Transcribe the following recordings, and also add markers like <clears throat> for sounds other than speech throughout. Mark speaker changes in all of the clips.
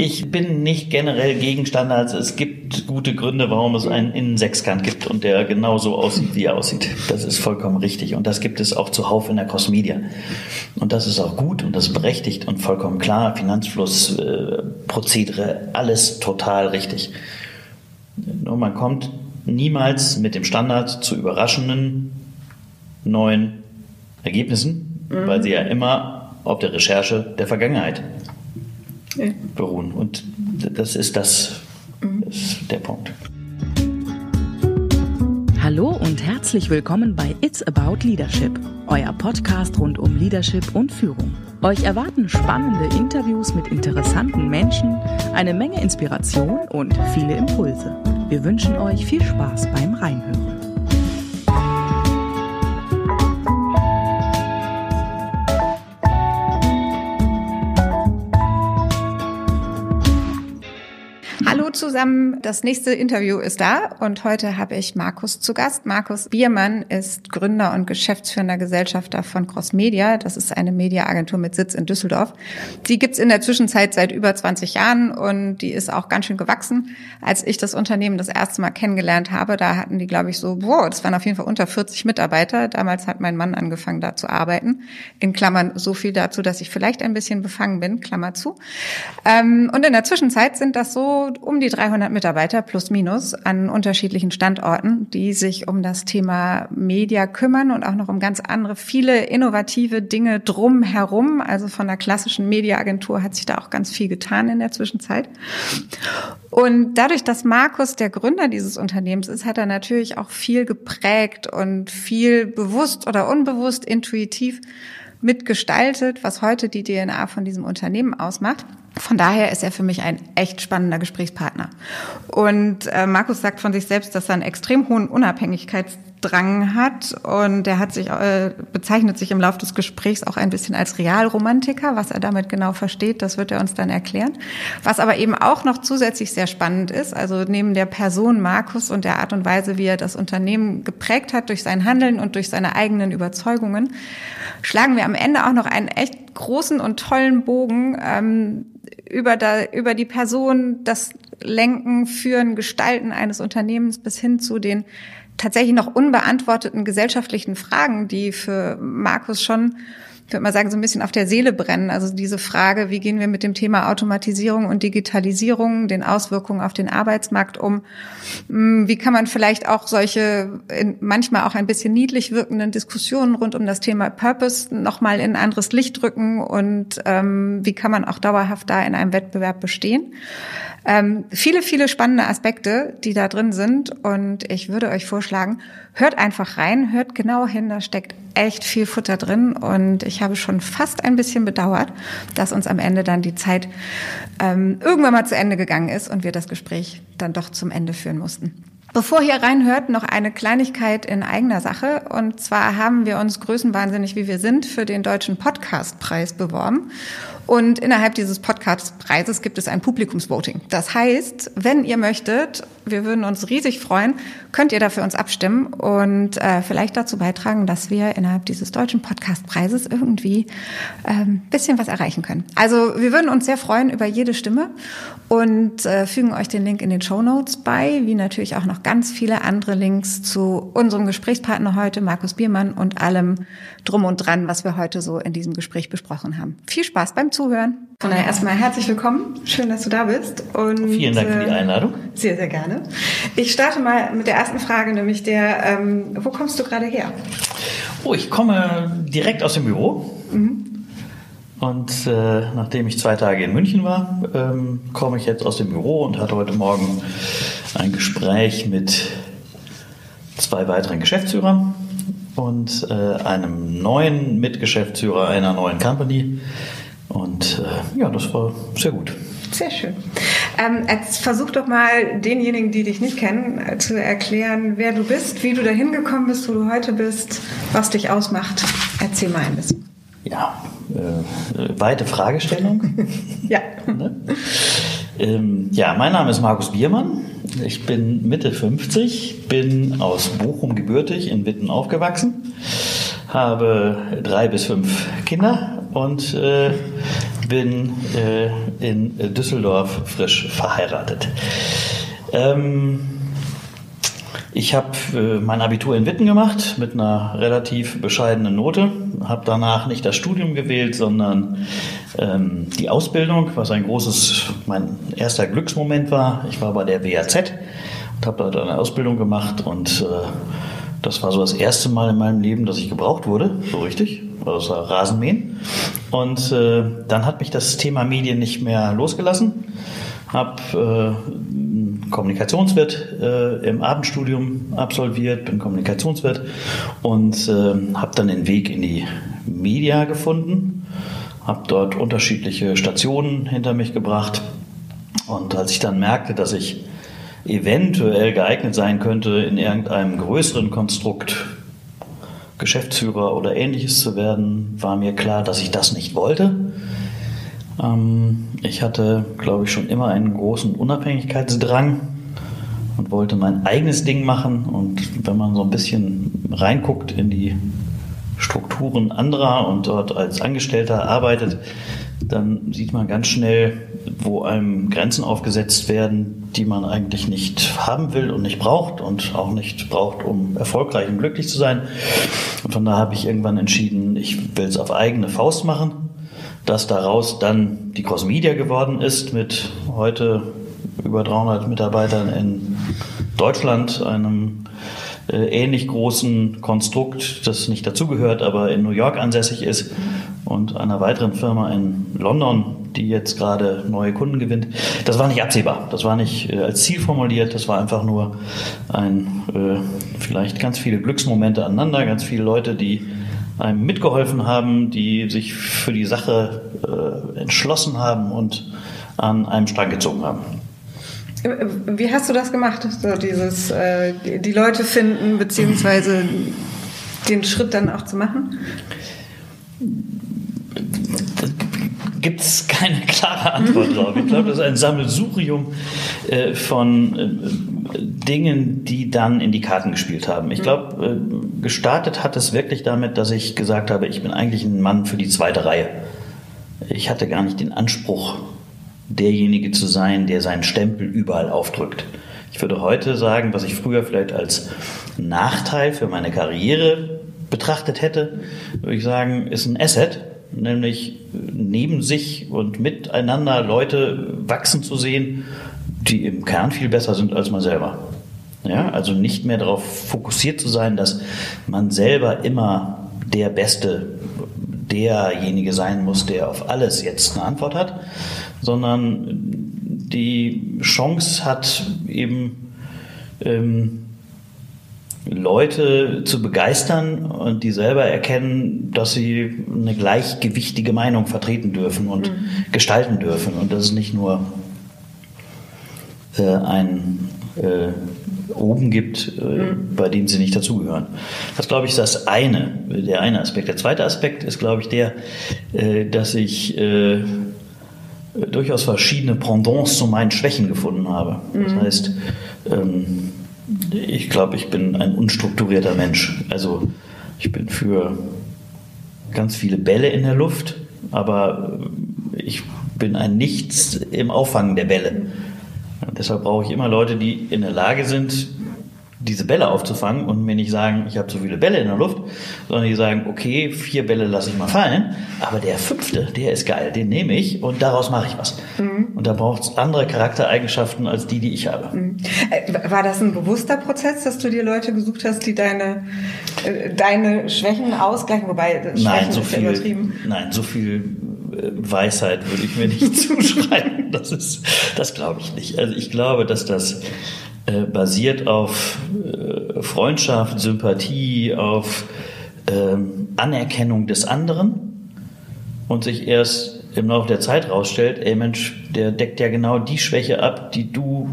Speaker 1: Ich bin nicht generell gegen Standards. Es gibt gute Gründe, warum es einen Innensechskant gibt und der genauso aussieht, wie er aussieht. Das ist vollkommen richtig. Und das gibt es auch zuhauf in der Cross-Media. Und das ist auch gut und das ist berechtigt und vollkommen klar. Finanzfluss, äh, Prozedere, alles total richtig. Nur man kommt niemals mit dem Standard zu überraschenden neuen Ergebnissen, mhm. weil sie ja immer auf der Recherche der Vergangenheit. Beruhen. Und das ist das, das ist der Punkt.
Speaker 2: Hallo und herzlich willkommen bei It's About Leadership, euer Podcast rund um Leadership und Führung. Euch erwarten spannende Interviews mit interessanten Menschen, eine Menge Inspiration und viele Impulse. Wir wünschen euch viel Spaß beim Reinhören.
Speaker 3: Hallo zusammen. Das nächste Interview ist da und heute habe ich Markus zu Gast. Markus Biermann ist Gründer und geschäftsführender Gesellschafter von Cross Media. Das ist eine Mediaagentur mit Sitz in Düsseldorf. Die gibt's in der Zwischenzeit seit über 20 Jahren und die ist auch ganz schön gewachsen. Als ich das Unternehmen das erste Mal kennengelernt habe, da hatten die, glaube ich, so, boah, das waren auf jeden Fall unter 40 Mitarbeiter. Damals hat mein Mann angefangen, da zu arbeiten. In Klammern so viel dazu, dass ich vielleicht ein bisschen befangen bin, Klammer zu. Ähm, und in der Zwischenzeit sind das so um die 300 Mitarbeiter plus minus an unterschiedlichen Standorten, die sich um das Thema Media kümmern und auch noch um ganz andere, viele innovative Dinge drumherum. Also von der klassischen Mediaagentur hat sich da auch ganz viel getan in der Zwischenzeit. Und dadurch, dass Markus der Gründer dieses Unternehmens ist, hat er natürlich auch viel geprägt und viel bewusst oder unbewusst intuitiv mitgestaltet, was heute die DNA von diesem Unternehmen ausmacht. Von daher ist er für mich ein echt spannender Gesprächspartner. Und äh, Markus sagt von sich selbst, dass er einen extrem hohen Unabhängigkeitsdrang hat und er hat sich äh, bezeichnet sich im Laufe des Gesprächs auch ein bisschen als Realromantiker. Was er damit genau versteht, das wird er uns dann erklären. Was aber eben auch noch zusätzlich sehr spannend ist, also neben der Person Markus und der Art und Weise, wie er das Unternehmen geprägt hat durch sein Handeln und durch seine eigenen Überzeugungen, schlagen wir am Ende auch noch einen echt großen und tollen Bogen ähm, über, da, über die Person, das Lenken, Führen, Gestalten eines Unternehmens bis hin zu den tatsächlich noch unbeantworteten gesellschaftlichen Fragen, die für Markus schon ich würde mal sagen, so ein bisschen auf der Seele brennen. Also diese Frage, wie gehen wir mit dem Thema Automatisierung und Digitalisierung, den Auswirkungen auf den Arbeitsmarkt um? Hm, wie kann man vielleicht auch solche manchmal auch ein bisschen niedlich wirkenden Diskussionen rund um das Thema Purpose nochmal in ein anderes Licht drücken und ähm, wie kann man auch dauerhaft da in einem Wettbewerb bestehen? Ähm, viele, viele spannende Aspekte, die da drin sind. Und ich würde euch vorschlagen, hört einfach rein, hört genau hin, da steckt echt viel Futter drin. Und ich habe schon fast ein bisschen bedauert, dass uns am Ende dann die Zeit ähm, irgendwann mal zu Ende gegangen ist und wir das Gespräch dann doch zum Ende führen mussten. Bevor ihr reinhört, noch eine Kleinigkeit in eigener Sache. Und zwar haben wir uns größenwahnsinnig, wie wir sind, für den Deutschen Podcastpreis beworben. Und innerhalb dieses Podcastpreises gibt es ein Publikumsvoting. Das heißt, wenn ihr möchtet, wir würden uns riesig freuen, könnt ihr dafür uns abstimmen und äh, vielleicht dazu beitragen, dass wir innerhalb dieses deutschen Podcastpreises irgendwie ähm, bisschen was erreichen können. Also wir würden uns sehr freuen über jede Stimme und äh, fügen euch den Link in den Show Notes bei, wie natürlich auch noch ganz viele andere Links zu unserem Gesprächspartner heute, Markus Biermann, und allem drum und dran, was wir heute so in diesem Gespräch besprochen haben. Viel Spaß beim Zuhören. Von daher erstmal herzlich willkommen. Schön, dass du da bist.
Speaker 1: Und, Vielen Dank für die ähm, Einladung.
Speaker 3: Sehr, sehr gerne. Ich starte mal mit der ersten Frage, nämlich der, ähm, wo kommst du gerade her?
Speaker 1: Oh, ich komme direkt aus dem Büro. Mhm. Und äh, nachdem ich zwei Tage in München war, ähm, komme ich jetzt aus dem Büro und hatte heute Morgen ein Gespräch mit zwei weiteren Geschäftsführern und äh, einem neuen Mitgeschäftsführer einer neuen Company, und äh, ja, das war sehr gut.
Speaker 3: Sehr schön. Ähm, jetzt versuch doch mal denjenigen, die dich nicht kennen, äh, zu erklären, wer du bist, wie du dahin gekommen bist, wo du heute bist, was dich ausmacht. Erzähl mal ein bisschen.
Speaker 1: Ja, äh, weite Fragestellung. <laughs>
Speaker 3: ja.
Speaker 1: ne? ähm, ja, mein Name ist Markus Biermann. Ich bin Mitte 50, bin aus Bochum gebürtig, in Witten aufgewachsen, habe drei bis fünf Kinder und äh, bin äh, in Düsseldorf frisch verheiratet. Ähm, ich habe äh, mein Abitur in Witten gemacht mit einer relativ bescheidenen Note, habe danach nicht das Studium gewählt, sondern ähm, die Ausbildung, was ein großes, mein erster Glücksmoment war. Ich war bei der WAZ und habe dort eine Ausbildung gemacht und äh, das war so das erste Mal in meinem Leben, dass ich gebraucht wurde, so richtig. Das war Rasenmähen. Und äh, dann hat mich das Thema Medien nicht mehr losgelassen. Hab äh, Kommunikationswirt äh, im Abendstudium absolviert, bin Kommunikationswirt und äh, habe dann den Weg in die Media gefunden, habe dort unterschiedliche Stationen hinter mich gebracht und als ich dann merkte, dass ich eventuell geeignet sein könnte, in irgendeinem größeren Konstrukt Geschäftsführer oder ähnliches zu werden, war mir klar, dass ich das nicht wollte. Ähm, ich hatte, glaube ich, schon immer einen großen Unabhängigkeitsdrang und wollte mein eigenes Ding machen. Und wenn man so ein bisschen reinguckt in die Strukturen anderer und dort als Angestellter arbeitet, dann sieht man ganz schnell, wo einem Grenzen aufgesetzt werden, die man eigentlich nicht haben will und nicht braucht und auch nicht braucht, um erfolgreich und glücklich zu sein. Und von da habe ich irgendwann entschieden, ich will es auf eigene Faust machen, dass daraus dann die Cross Media geworden ist mit heute über 300 Mitarbeitern in Deutschland, einem äh, ähnlich großen Konstrukt, das nicht dazugehört, aber in New York ansässig ist und einer weiteren Firma in London, die jetzt gerade neue Kunden gewinnt. Das war nicht absehbar, das war nicht äh, als Ziel formuliert, das war einfach nur ein, äh, vielleicht ganz viele Glücksmomente aneinander, ganz viele Leute, die einem mitgeholfen haben, die sich für die Sache äh, entschlossen haben und an einem Strang gezogen haben.
Speaker 3: Wie hast du das gemacht? So dieses, äh, die Leute finden, beziehungsweise den Schritt dann auch zu machen?
Speaker 1: Gibt es keine klare Antwort drauf. Ich glaube, das ist ein Sammelsurium äh, von äh, Dingen, die dann in die Karten gespielt haben. Ich glaube, äh, gestartet hat es wirklich damit, dass ich gesagt habe, ich bin eigentlich ein Mann für die zweite Reihe. Ich hatte gar nicht den Anspruch, derjenige zu sein, der seinen Stempel überall aufdrückt. Ich würde heute sagen, was ich früher vielleicht als Nachteil für meine Karriere betrachtet hätte, würde ich sagen, ist ein Asset, nämlich neben sich und miteinander Leute wachsen zu sehen, die im Kern viel besser sind als man selber. Ja, also nicht mehr darauf fokussiert zu sein, dass man selber immer der Beste, derjenige sein muss, der auf alles jetzt eine Antwort hat, sondern die Chance hat, eben ähm, Leute zu begeistern und die selber erkennen, dass sie eine gleichgewichtige Meinung vertreten dürfen und mhm. gestalten dürfen. Und das ist nicht nur äh, ein äh, oben gibt, äh, mhm. bei dem sie nicht dazugehören. Das, glaube ich, ist das eine, der eine Aspekt. Der zweite Aspekt ist, glaube ich, der, äh, dass ich äh, durchaus verschiedene Pendants zu meinen Schwächen gefunden habe. Das mhm. heißt, ähm, ich glaube, ich bin ein unstrukturierter Mensch. Also ich bin für ganz viele Bälle in der Luft, aber ich bin ein Nichts im Auffangen der Bälle. Und deshalb brauche ich immer Leute, die in der Lage sind, diese Bälle aufzufangen und mir nicht sagen, ich habe so viele Bälle in der Luft, sondern die sagen, okay, vier Bälle lasse ich mal fallen, aber der fünfte, der ist geil, den nehme ich und daraus mache ich was. Mhm. Und da braucht es andere Charaktereigenschaften als die, die ich habe. Mhm.
Speaker 3: Äh, war das ein bewusster Prozess, dass du dir Leute gesucht hast, die deine, äh, deine Schwächen ausgleichen? Wobei
Speaker 1: Schwächen nein, so viel, übertrieben. Nein, so viel äh, Weisheit würde ich mir nicht <laughs> zuschreiben. Das ist, das glaube ich nicht. Also ich glaube, dass das äh, basiert auf äh, Freundschaft, Sympathie, auf äh, Anerkennung des anderen und sich erst im Laufe der Zeit rausstellt, ey Mensch, der deckt ja genau die Schwäche ab, die du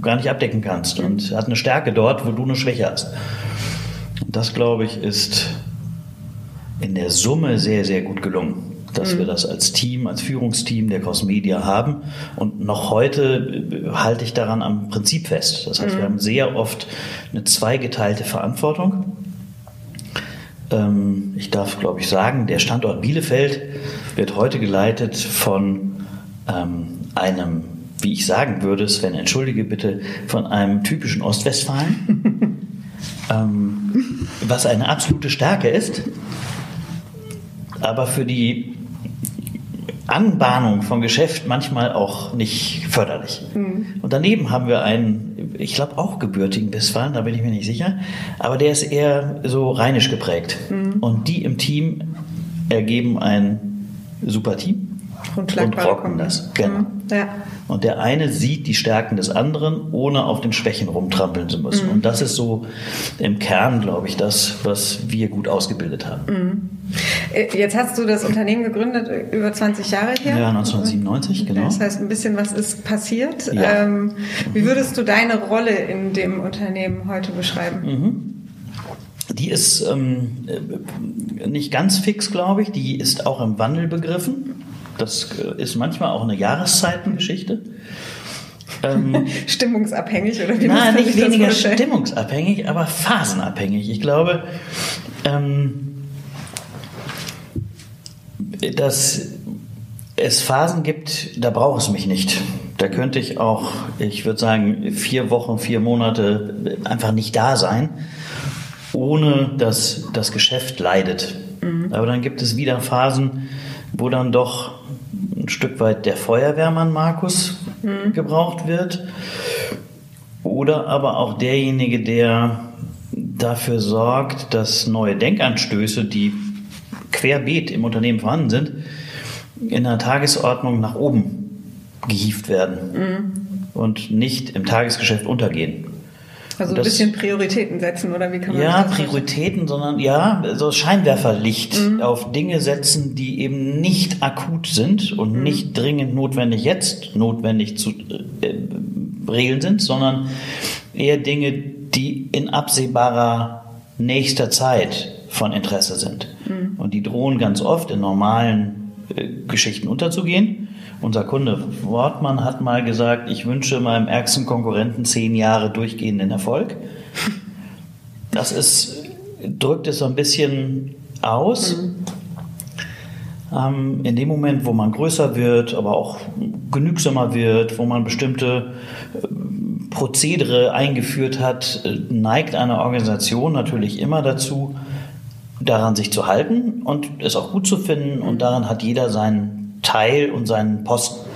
Speaker 1: gar nicht abdecken kannst und hat eine Stärke dort, wo du eine Schwäche hast. Und das, glaube ich, ist in der Summe sehr, sehr gut gelungen dass mhm. wir das als Team, als Führungsteam der Cross Media haben. Und noch heute äh, halte ich daran am Prinzip fest. Das heißt, mhm. wir haben sehr oft eine zweigeteilte Verantwortung. Ähm, ich darf, glaube ich, sagen, der Standort Bielefeld wird heute geleitet von ähm, einem, wie ich sagen würde, Sven, entschuldige bitte, von einem typischen Ostwestfalen, <laughs> ähm, was eine absolute Stärke ist, aber für die Anbahnung von Geschäft manchmal auch nicht förderlich. Mhm. Und daneben haben wir einen, ich glaube auch gebürtigen Westfalen, da bin ich mir nicht sicher, aber der ist eher so rheinisch geprägt. Mhm. Und die im Team ergeben ein super Team und, rocken das. Genau. Mhm. Ja. Und der eine sieht die Stärken des anderen, ohne auf den Schwächen rumtrampeln zu müssen. Mhm. Und das ist so im Kern, glaube ich, das, was wir gut ausgebildet haben. Mhm.
Speaker 3: Äh, jetzt hast du das Unternehmen gegründet, äh, über 20 Jahre her.
Speaker 1: Ja, 1997, genau.
Speaker 3: Das heißt, ein bisschen was ist passiert. Ja. Ähm, wie würdest du deine Rolle in dem Unternehmen heute beschreiben?
Speaker 1: Mhm. Die ist ähm, nicht ganz fix, glaube ich. Die ist auch im Wandel begriffen. Das äh, ist manchmal auch eine Jahreszeitengeschichte.
Speaker 3: Ähm, <laughs> stimmungsabhängig oder
Speaker 1: wie Na, nicht weniger stimmungsabhängig, aber phasenabhängig. Ich glaube, ähm, dass es Phasen gibt, da braucht es mich nicht. Da könnte ich auch, ich würde sagen, vier Wochen, vier Monate einfach nicht da sein, ohne dass das Geschäft leidet. Mhm. Aber dann gibt es wieder Phasen, wo dann doch ein Stück weit der Feuerwehrmann Markus mhm. gebraucht wird. Oder aber auch derjenige, der dafür sorgt, dass neue Denkanstöße, die querbeet im Unternehmen vorhanden sind, in der Tagesordnung nach oben gehievt werden mhm. und nicht im Tagesgeschäft untergehen.
Speaker 3: Also ein bisschen Prioritäten setzen oder wie kann man
Speaker 1: ja, das Ja, Prioritäten, sondern ja, so Scheinwerferlicht mhm. auf Dinge setzen, die eben nicht akut sind und mhm. nicht dringend notwendig jetzt notwendig zu äh, regeln sind, sondern eher Dinge, die in absehbarer nächster Zeit von Interesse sind. Mhm. Und die drohen ganz oft in normalen äh, Geschichten unterzugehen. Unser Kunde Wortmann hat mal gesagt, ich wünsche meinem ärgsten Konkurrenten zehn Jahre durchgehenden Erfolg. Das ist, drückt es so ein bisschen aus. Mhm. Ähm, in dem Moment, wo man größer wird, aber auch genügsamer wird, wo man bestimmte äh, Prozedere eingeführt hat, neigt eine Organisation natürlich immer dazu, daran sich zu halten und es auch gut zu finden. Und daran hat jeder seinen Teil und seinen Posten.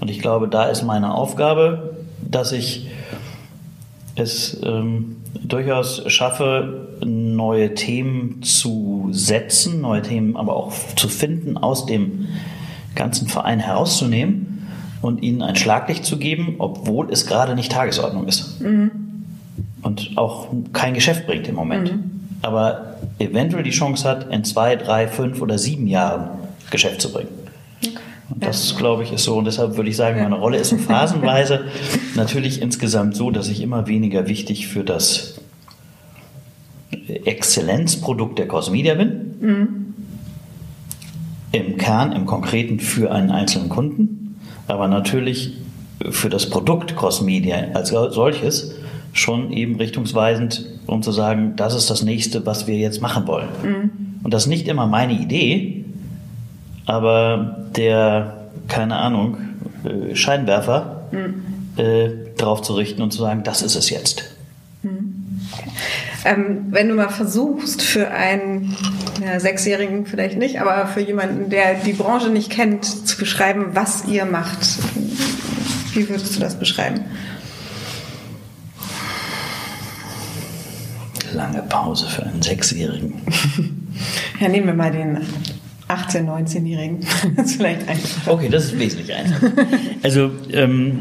Speaker 1: Und ich glaube, da ist meine Aufgabe, dass ich es ähm, durchaus schaffe, neue Themen zu setzen, neue Themen aber auch zu finden, aus dem ganzen Verein herauszunehmen und ihnen ein Schlaglicht zu geben, obwohl es gerade nicht Tagesordnung ist. Mhm. Und auch kein Geschäft bringt im Moment. Mhm. Aber eventuell die Chance hat, in zwei, drei, fünf oder sieben Jahren Geschäft zu bringen. Und das, glaube ich, ist so. Und deshalb würde ich sagen, meine Rolle ist so <laughs> phasenweise natürlich insgesamt so, dass ich immer weniger wichtig für das Exzellenzprodukt der Cosmedia bin. Mhm. Im Kern, im Konkreten für einen einzelnen Kunden. Aber natürlich für das Produkt Crossmedia als solches schon eben richtungsweisend, um zu sagen, das ist das nächste, was wir jetzt machen wollen. Mhm. Und das ist nicht immer meine Idee, aber der, keine Ahnung, äh, Scheinwerfer mhm. äh, drauf zu richten und zu sagen, das ist es jetzt. Mhm.
Speaker 3: Ähm, wenn du mal versuchst, für einen ja, Sechsjährigen vielleicht nicht, aber für jemanden, der die Branche nicht kennt, zu beschreiben, was ihr macht, wie würdest du das beschreiben?
Speaker 1: Lange Pause für einen Sechsjährigen. <laughs>
Speaker 3: ja, nehmen wir mal den 18-, 19-Jährigen. <laughs> das ist vielleicht einfacher.
Speaker 1: Okay, das ist wesentlich einfacher. Also, ähm,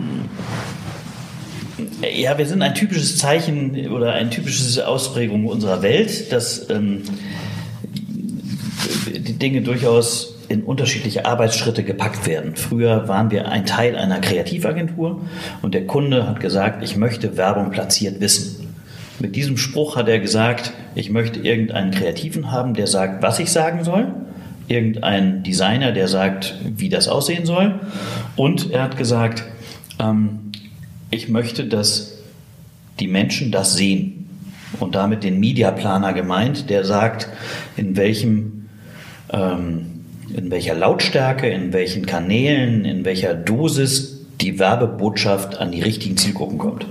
Speaker 1: ja, wir sind ein typisches Zeichen oder eine typische Ausprägung unserer Welt, dass ähm, die Dinge durchaus in unterschiedliche Arbeitsschritte gepackt werden. Früher waren wir ein Teil einer Kreativagentur und der Kunde hat gesagt, ich möchte Werbung platziert wissen. Mit diesem Spruch hat er gesagt, ich möchte irgendeinen Kreativen haben, der sagt, was ich sagen soll irgendein Designer, der sagt, wie das aussehen soll. Und er hat gesagt, ähm, ich möchte, dass die Menschen das sehen. und damit den Mediaplaner gemeint, der sagt, in welchem ähm, in welcher Lautstärke, in welchen Kanälen, in welcher Dosis die Werbebotschaft an die richtigen Zielgruppen kommt.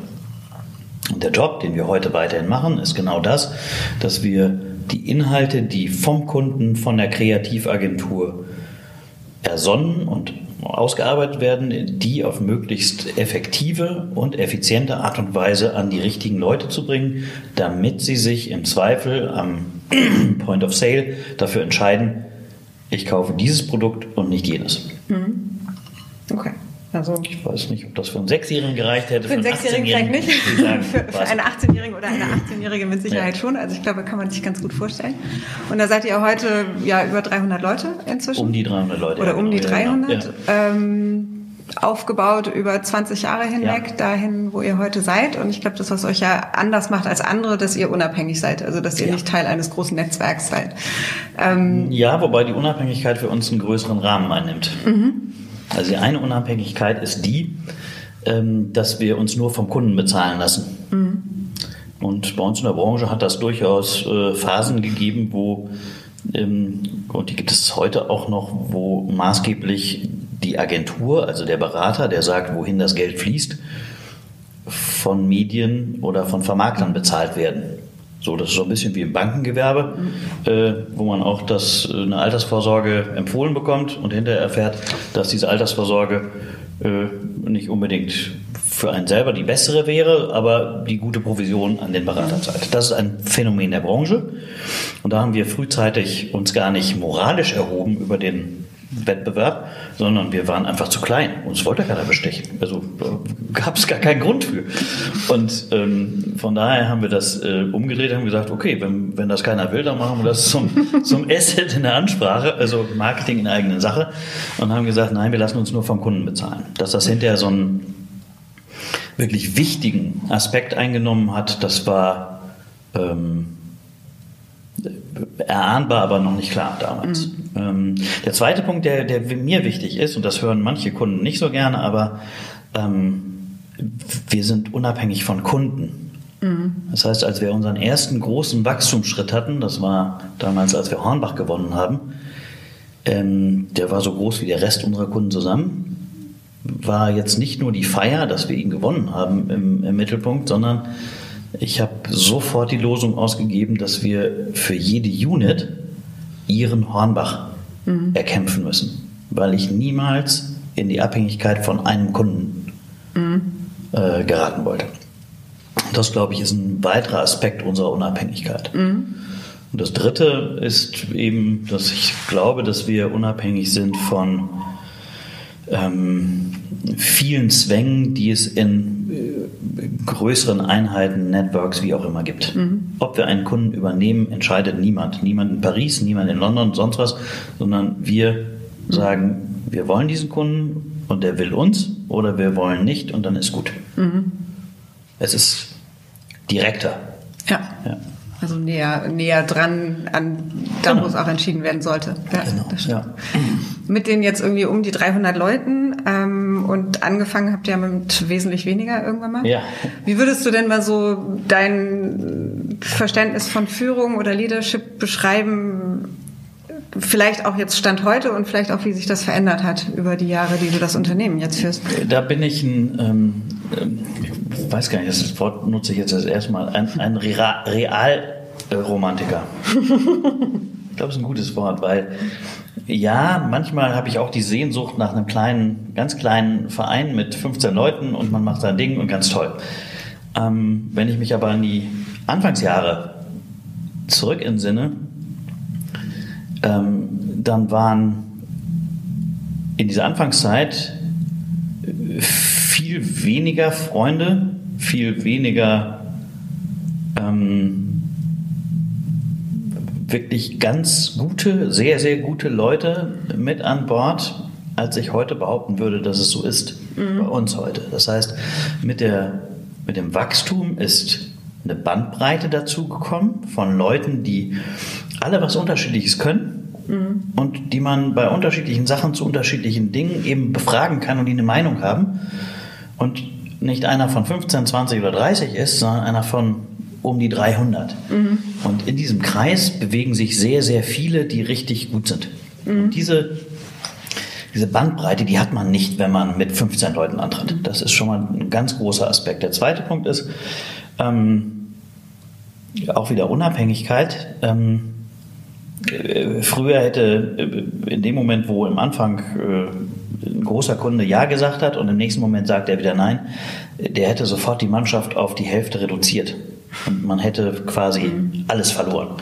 Speaker 1: Und der Job, den wir heute weiterhin machen, ist genau das, dass wir die Inhalte, die vom Kunden, von der Kreativagentur ersonnen und ausgearbeitet werden, die auf möglichst effektive und effiziente Art und Weise an die richtigen Leute zu bringen, damit sie sich im Zweifel am <clears throat> Point of Sale dafür entscheiden, ich kaufe dieses Produkt und nicht jenes. Mhm.
Speaker 3: Okay. Also
Speaker 1: ich weiß nicht, ob das für einen Sechsjährigen gereicht hätte.
Speaker 3: Für einen Sechsjährigen vielleicht nicht. Sagen, <laughs> für, für einen 18-Jährigen oder eine 18-Jährige mit Sicherheit ja. schon. Also ich glaube, kann man sich ganz gut vorstellen. Und da seid ihr heute ja über 300 Leute inzwischen.
Speaker 1: Um die 300 Leute.
Speaker 3: Oder ja, um die 300. Ja. Ähm, aufgebaut über 20 Jahre hinweg, dahin, wo ihr heute seid. Und ich glaube, das, was euch ja anders macht als andere, dass ihr unabhängig seid. Also, dass ihr nicht Teil eines großen Netzwerks seid.
Speaker 1: Ähm, ja, wobei die Unabhängigkeit für uns einen größeren Rahmen einnimmt. Mhm. Also die eine Unabhängigkeit ist die, ähm, dass wir uns nur vom Kunden bezahlen lassen. Mhm. Und bei uns in der Branche hat das durchaus äh, Phasen gegeben, wo, ähm, und die gibt es heute auch noch, wo maßgeblich die Agentur, also der Berater, der sagt, wohin das Geld fließt, von Medien oder von Vermarktern bezahlt werden. So, das ist so ein bisschen wie im Bankengewerbe, äh, wo man auch das, äh, eine Altersvorsorge empfohlen bekommt und hinterher erfährt, dass diese Altersvorsorge äh, nicht unbedingt für einen selber die bessere wäre, aber die gute Provision an den Berater zahlt. Das ist ein Phänomen der Branche. Und da haben wir frühzeitig uns gar nicht moralisch erhoben über den Wettbewerb, sondern wir waren einfach zu klein. Uns wollte keiner bestechen. Also äh, gab es gar keinen Grund für. Und ähm, von daher haben wir das äh, umgedreht, haben gesagt, okay, wenn, wenn das keiner will, dann machen wir das zum, zum <laughs> Asset in der Ansprache, also Marketing in der eigenen Sache. Und haben gesagt, nein, wir lassen uns nur vom Kunden bezahlen. Dass das hinterher so einen wirklich wichtigen Aspekt eingenommen hat, das war ähm, erahnbar, aber noch nicht klar damals. Mhm. Ähm, der zweite Punkt, der, der mir wichtig ist, und das hören manche Kunden nicht so gerne, aber ähm, wir sind unabhängig von Kunden. Mhm. Das heißt, als wir unseren ersten großen Wachstumsschritt hatten, das war damals, als wir Hornbach gewonnen haben, ähm, der war so groß wie der Rest unserer Kunden zusammen, war jetzt nicht nur die Feier, dass wir ihn gewonnen haben im, im Mittelpunkt, sondern ich habe sofort die Losung ausgegeben, dass wir für jede Unit ihren Hornbach mhm. erkämpfen müssen, weil ich niemals in die Abhängigkeit von einem Kunden mhm. äh, geraten wollte. Das, glaube ich, ist ein weiterer Aspekt unserer Unabhängigkeit. Mhm. Und das Dritte ist eben, dass ich glaube, dass wir unabhängig sind von ähm, vielen Zwängen, die es in größeren Einheiten, Networks, wie auch immer gibt. Mhm. Ob wir einen Kunden übernehmen, entscheidet niemand. Niemand in Paris, niemand in London, sonst was, sondern wir mhm. sagen, wir wollen diesen Kunden und der will uns oder wir wollen nicht und dann ist gut. Mhm. Es ist direkter.
Speaker 3: ja. ja. Also näher, näher dran an da, genau. wo es auch entschieden werden sollte. Ja, genau. Ja. Mit den jetzt irgendwie um die 300 Leuten ähm, und angefangen habt ihr mit wesentlich weniger irgendwann mal.
Speaker 1: Ja.
Speaker 3: Wie würdest du denn mal so dein Verständnis von Führung oder Leadership beschreiben? Vielleicht auch jetzt Stand heute und vielleicht auch, wie sich das verändert hat über die Jahre, die du das Unternehmen jetzt führst.
Speaker 1: Da bin ich ein, ähm, weiß gar nicht, das Wort nutze ich jetzt das erste Mal, ein, ein Realromantiker. ich glaube, es ist ein gutes Wort, weil ja, manchmal habe ich auch die Sehnsucht nach einem kleinen, ganz kleinen Verein mit 15 Leuten und man macht sein Ding und ganz toll. Ähm, wenn ich mich aber an die Anfangsjahre zurück entsinne, ähm, dann waren in dieser Anfangszeit viel weniger Freunde, viel weniger ähm, wirklich ganz gute, sehr, sehr gute Leute mit an Bord, als ich heute behaupten würde, dass es so ist mhm. bei uns heute. Das heißt, mit, der, mit dem Wachstum ist eine Bandbreite dazugekommen von Leuten, die alle was Unterschiedliches können mhm. und die man bei unterschiedlichen Sachen zu unterschiedlichen Dingen eben befragen kann und die eine Meinung haben und nicht einer von 15, 20 oder 30 ist, sondern einer von um die 300. Mhm. Und in diesem Kreis bewegen sich sehr, sehr viele, die richtig gut sind. Mhm. Und diese, diese Bandbreite, die hat man nicht, wenn man mit 15 Leuten antritt. Das ist schon mal ein ganz großer Aspekt. Der zweite Punkt ist, ähm, auch wieder Unabhängigkeit. Ähm, äh, früher hätte äh, in dem Moment, wo im Anfang äh, ein großer Kunde Ja gesagt hat und im nächsten Moment sagt er wieder Nein, der hätte sofort die Mannschaft auf die Hälfte reduziert. Und man hätte quasi alles verloren.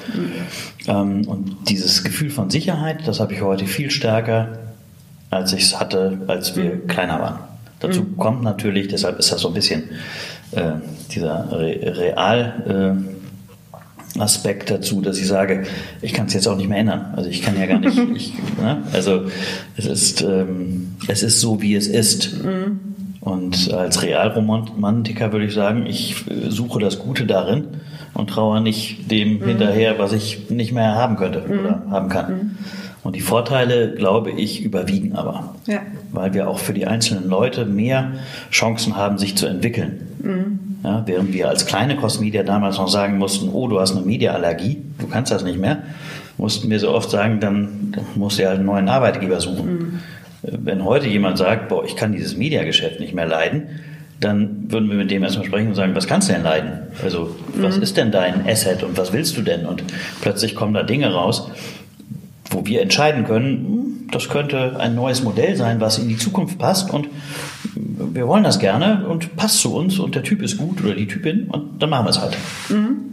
Speaker 1: Mhm. Und dieses Gefühl von Sicherheit, das habe ich heute viel stärker, als ich es hatte, als wir mhm. kleiner waren. Dazu mhm. kommt natürlich, deshalb ist das so ein bisschen äh, dieser Re Real. Äh, Aspekt dazu, dass ich sage, ich kann es jetzt auch nicht mehr ändern. Also ich kann ja gar nicht, <laughs> ich, ne? also es ist, ähm, es ist so, wie es ist. Mhm. Und als Realromantiker würde ich sagen, ich suche das Gute darin und traue nicht dem mhm. hinterher, was ich nicht mehr haben könnte mhm. oder haben kann. Mhm. Und die Vorteile, glaube ich, überwiegen aber. Ja. Weil wir auch für die einzelnen Leute mehr Chancen haben, sich zu entwickeln. Mhm. Ja, während wir als kleine Cosmedia damals noch sagen mussten, oh, du hast eine Mediaallergie, du kannst das nicht mehr, mussten wir so oft sagen, dann musst du halt einen neuen Arbeitgeber suchen. Mhm. Wenn heute jemand sagt, boah, ich kann dieses Mediageschäft nicht mehr leiden, dann würden wir mit dem erstmal sprechen und sagen, was kannst du denn leiden? Also, was mhm. ist denn dein Asset und was willst du denn? Und plötzlich kommen da Dinge raus, wo wir entscheiden können, hm, das könnte ein neues Modell sein, was in die Zukunft passt und wir wollen das gerne und passt zu uns und der Typ ist gut oder die Typin und dann machen wir es halt. Mhm.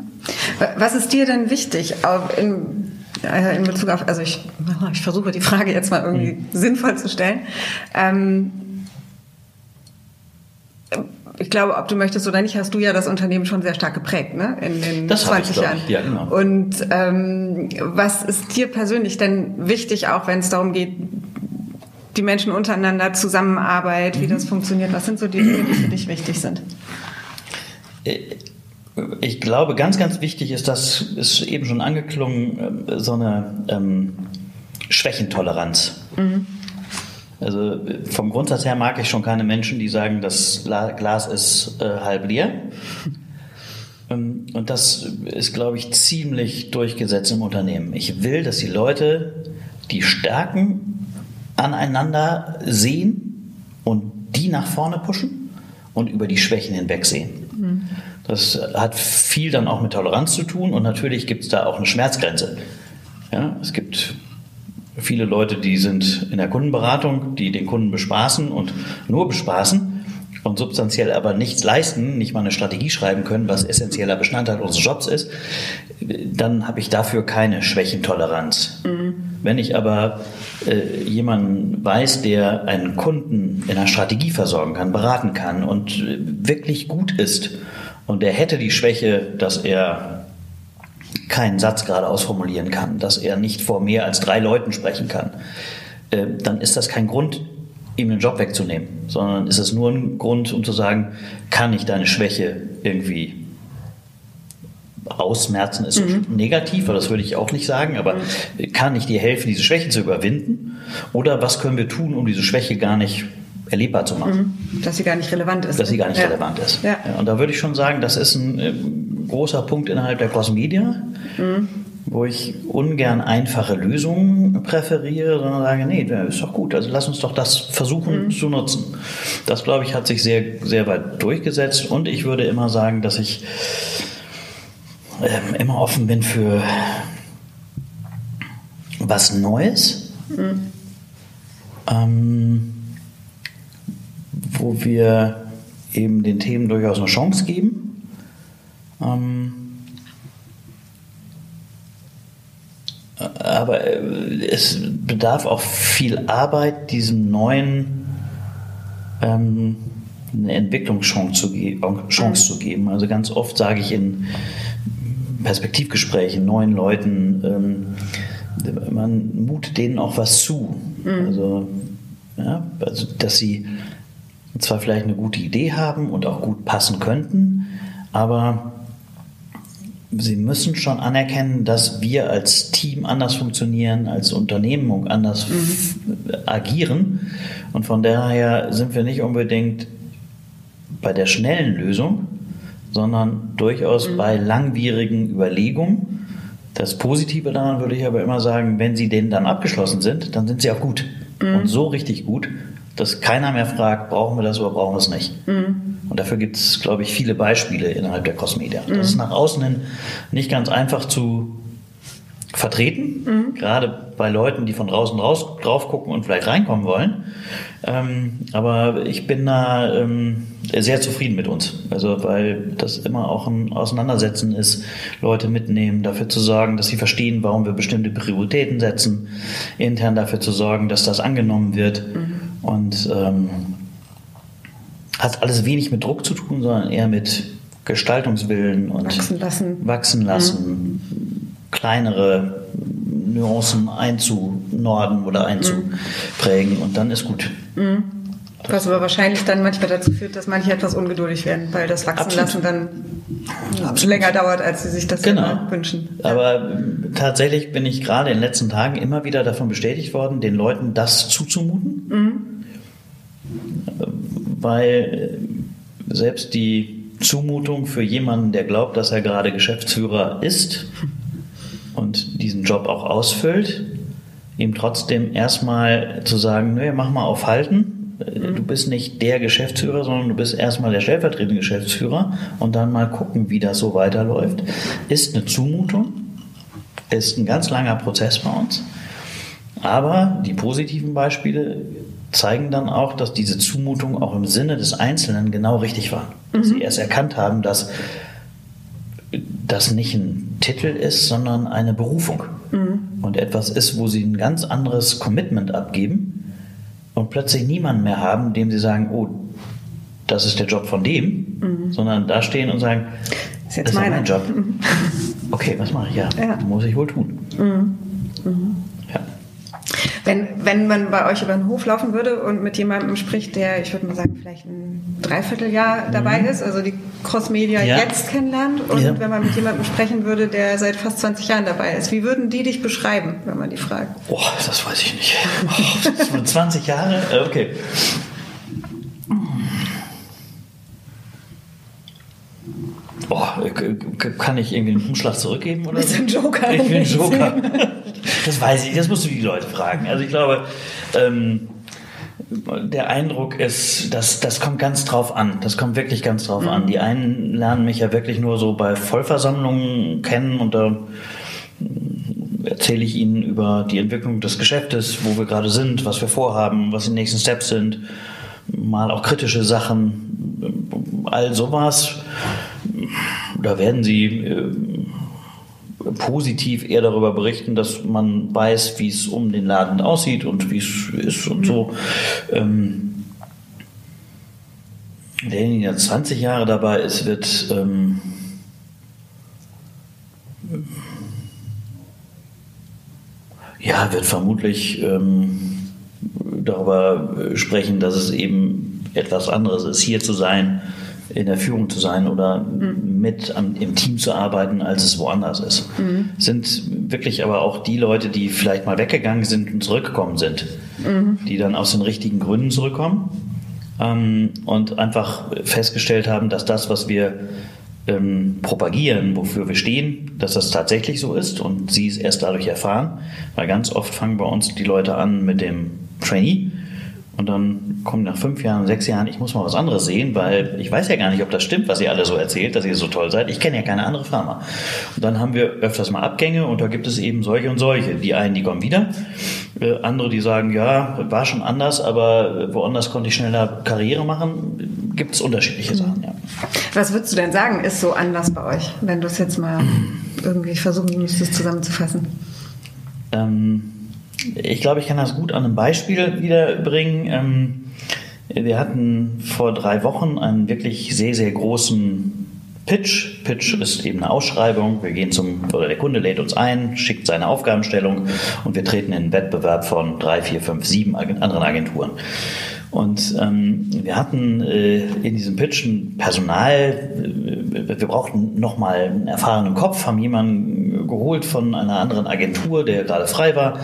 Speaker 3: Was ist dir denn wichtig in, äh, in Bezug auf, also ich, ich versuche die Frage jetzt mal irgendwie mhm. sinnvoll zu stellen. Ähm, ich glaube, ob du möchtest oder nicht, hast du ja das Unternehmen schon sehr stark geprägt, ne? In den das 20 Jahren. Ja, genau. Und ähm, was ist dir persönlich denn wichtig, auch wenn es darum geht, die Menschen untereinander, Zusammenarbeit, wie mhm. das funktioniert? Was sind so die Dinge, die für dich wichtig sind?
Speaker 1: Äh, ich glaube, ganz, ganz wichtig ist, das ist eben schon angeklungen, äh, so eine ähm, Schwächentoleranz. Mhm. Also vom Grundsatz her mag ich schon keine Menschen, die sagen, das Glas ist äh, halb leer. Ähm, und das ist, glaube ich, ziemlich durchgesetzt im Unternehmen. Ich will, dass die Leute die Stärken aneinander sehen und die nach vorne pushen und über die Schwächen hinwegsehen. Mhm. Das hat viel dann auch mit Toleranz zu tun und natürlich gibt es da auch eine Schmerzgrenze. Ja, es gibt viele Leute, die sind in der Kundenberatung, die den Kunden bespaßen und nur bespaßen und substanziell aber nichts leisten, nicht mal eine Strategie schreiben können, was essentieller Bestandteil unseres Jobs ist, dann habe ich dafür keine Schwächentoleranz. Mhm. Wenn ich aber äh, jemanden weiß, der einen Kunden in einer Strategie versorgen kann, beraten kann und wirklich gut ist und der hätte die Schwäche, dass er keinen Satz gerade ausformulieren kann, dass er nicht vor mehr als drei Leuten sprechen kann, äh, dann ist das kein Grund, ihm den Job wegzunehmen, sondern ist es nur ein Grund, um zu sagen, kann ich deine Schwäche irgendwie ausmerzen, ist mhm. negativ, aber das würde ich auch nicht sagen, aber mhm. kann ich dir helfen, diese Schwäche zu überwinden? Oder was können wir tun, um diese Schwäche gar nicht erlebbar zu machen?
Speaker 3: Mhm. Dass sie gar nicht relevant ist.
Speaker 1: Dass sie gar nicht ja. relevant ist. Ja. Ja, und da würde ich schon sagen, das ist ein äh, großer Punkt innerhalb der Cross Media, mhm. Wo ich ungern einfache Lösungen präferiere, sondern sage, nee, ist doch gut, also lass uns doch das versuchen mhm. zu nutzen. Das, glaube ich, hat sich sehr, sehr weit durchgesetzt und ich würde immer sagen, dass ich äh, immer offen bin für was Neues. Mhm. Ähm, wo wir eben den Themen durchaus eine Chance geben ähm, aber äh, es bedarf auch viel Arbeit, diesem neuen ähm, eine Entwicklungschance zu, ge Chance zu geben. Also ganz oft sage ich in Perspektivgesprächen neuen Leuten, ähm, man mutet denen auch was zu. Mhm. Also, ja, also, dass sie zwar vielleicht eine gute Idee haben und auch gut passen könnten, aber Sie müssen schon anerkennen, dass wir als Team anders funktionieren, als Unternehmung anders mhm. agieren. Und von daher sind wir nicht unbedingt bei der schnellen Lösung, sondern durchaus mhm. bei langwierigen Überlegungen. Das Positive daran würde ich aber immer sagen, wenn sie denn dann abgeschlossen sind, dann sind sie auch gut. Mhm. Und so richtig gut, dass keiner mehr fragt, brauchen wir das oder brauchen wir es nicht. Mhm. Und dafür gibt es, glaube ich, viele Beispiele innerhalb der Crossmedia. Das ist nach außen hin nicht ganz einfach zu vertreten, mhm. gerade bei Leuten, die von draußen raus, drauf gucken und vielleicht reinkommen wollen. Ähm, aber ich bin da ähm, sehr zufrieden mit uns. Also, weil das immer auch ein Auseinandersetzen ist, Leute mitnehmen, dafür zu sorgen, dass sie verstehen, warum wir bestimmte Prioritäten setzen, intern dafür zu sorgen, dass das angenommen wird. Mhm. Und ähm, hat alles wenig mit Druck zu tun, sondern eher mit Gestaltungswillen und
Speaker 3: wachsen lassen.
Speaker 1: Wachsen lassen. Mhm kleinere Nuancen einzunorden oder einzuprägen und dann ist gut. Mhm.
Speaker 3: Was aber wahrscheinlich dann manchmal dazu führt, dass manche etwas ungeduldig werden, weil das Wachsen Absolut. lassen dann Absolut. länger dauert, als sie sich das genau. wünschen.
Speaker 1: Aber tatsächlich bin ich gerade in den letzten Tagen immer wieder davon bestätigt worden, den Leuten das zuzumuten. Mhm. Weil selbst die Zumutung für jemanden, der glaubt, dass er gerade Geschäftsführer ist, und diesen Job auch ausfüllt, ihm trotzdem erstmal zu sagen, nö, mach mal auf Halten. Mhm. Du bist nicht der Geschäftsführer, sondern du bist erstmal der stellvertretende Geschäftsführer und dann mal gucken, wie das so weiterläuft. Ist eine Zumutung, ist ein ganz langer Prozess bei uns. Aber die positiven Beispiele zeigen dann auch, dass diese Zumutung auch im Sinne des Einzelnen genau richtig war. Dass mhm. sie erst erkannt haben, dass das nicht ein Titel ist, sondern eine Berufung. Mhm. Und etwas ist, wo sie ein ganz anderes Commitment abgeben und plötzlich niemanden mehr haben, dem sie sagen, oh, das ist der Job von dem, mhm. sondern da stehen und sagen, das ist, jetzt das ist mein Job. Mhm. Okay, was mache ich? Ja, ja, muss ich wohl tun. Mhm.
Speaker 3: Wenn, wenn man bei euch über den Hof laufen würde und mit jemandem spricht, der, ich würde mal sagen, vielleicht ein Dreivierteljahr dabei mhm. ist, also die Crossmedia ja. jetzt kennenlernt, und ja. wenn man mit jemandem sprechen würde, der seit fast 20 Jahren dabei ist, wie würden die dich beschreiben, wenn man die fragt?
Speaker 1: Boah, das weiß ich nicht. <laughs> Oh, 20 Jahre? Äh, okay. Boah, kann ich irgendwie einen Umschlag zurückgeben oder
Speaker 3: so? Ein Joker.
Speaker 1: Ich will einen Joker. <laughs> Das weiß ich, das musst du die Leute fragen. Also ich glaube, ähm, der Eindruck ist, dass das kommt ganz drauf an. Das kommt wirklich ganz drauf mhm. an. Die einen lernen mich ja wirklich nur so bei Vollversammlungen kennen und da erzähle ich ihnen über die Entwicklung des Geschäftes, wo wir gerade sind, was wir vorhaben, was die nächsten Steps sind, mal auch kritische Sachen, all sowas. Da werden sie äh, positiv eher darüber berichten, dass man weiß, wie es um den Laden aussieht und wie es ist und so. Ähm, derjenige, der 20 Jahre dabei ist, wird ähm, ja, wird vermutlich ähm, darüber sprechen, dass es eben etwas anderes ist, hier zu sein, in der Führung zu sein oder mhm. mit am, im Team zu arbeiten, als es woanders ist. Mhm. Sind wirklich aber auch die Leute, die vielleicht mal weggegangen sind und zurückgekommen sind, mhm. die dann aus den richtigen Gründen zurückkommen ähm, und einfach festgestellt haben, dass das, was wir ähm, propagieren, wofür wir stehen, dass das tatsächlich so ist und sie es erst dadurch erfahren, weil ganz oft fangen bei uns die Leute an mit dem Trainee und dann kommt nach fünf Jahren, sechs Jahren, ich muss mal was anderes sehen, weil ich weiß ja gar nicht, ob das stimmt, was ihr alle so erzählt, dass ihr so toll seid. Ich kenne ja keine andere Firma. Und dann haben wir öfters mal Abgänge und da gibt es eben solche und solche. Die einen, die kommen wieder, äh, andere, die sagen, ja, war schon anders, aber woanders konnte ich schneller Karriere machen. Gibt es unterschiedliche Sachen, ja.
Speaker 3: Was würdest du denn sagen, ist so anders bei euch, wenn du es jetzt mal <clears throat> irgendwie versuchen müsstest zusammenzufassen?
Speaker 1: Ähm, ich glaube, ich kann das gut an einem Beispiel wiederbringen. Ähm, wir hatten vor drei Wochen einen wirklich sehr, sehr großen Pitch. Pitch ist eben eine Ausschreibung. Wir gehen zum, oder der Kunde lädt uns ein, schickt seine Aufgabenstellung und wir treten in den Wettbewerb von drei, vier, fünf, sieben anderen Agenturen. Und ähm, wir hatten äh, in diesem Pitch ein Personal, äh, wir brauchten nochmal einen erfahrenen Kopf, haben jemanden geholt von einer anderen Agentur, der gerade frei war,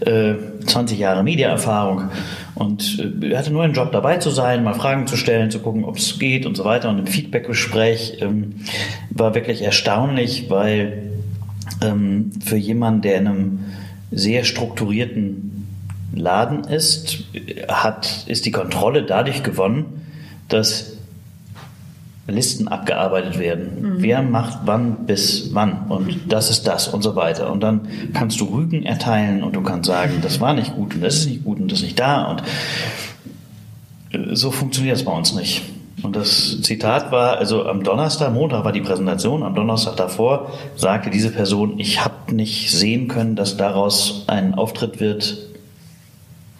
Speaker 1: äh, 20 Jahre Mediaerfahrung und äh, er hatte nur einen Job dabei zu sein, mal Fragen zu stellen, zu gucken, ob es geht und so weiter. Und im Feedbackgespräch ähm, war wirklich erstaunlich, weil ähm, für jemanden, der in einem sehr strukturierten Laden ist, hat, ist die Kontrolle dadurch gewonnen, dass Listen abgearbeitet werden. Mhm. Wer macht wann bis wann und das ist das und so weiter. Und dann kannst du Rügen erteilen und du kannst sagen, das war nicht gut und das ist nicht gut und das ist nicht da. Und äh, so funktioniert es bei uns nicht. Und das Zitat war, also am Donnerstag, Montag war die Präsentation, am Donnerstag davor sagte diese Person, ich habe nicht sehen können, dass daraus ein Auftritt wird,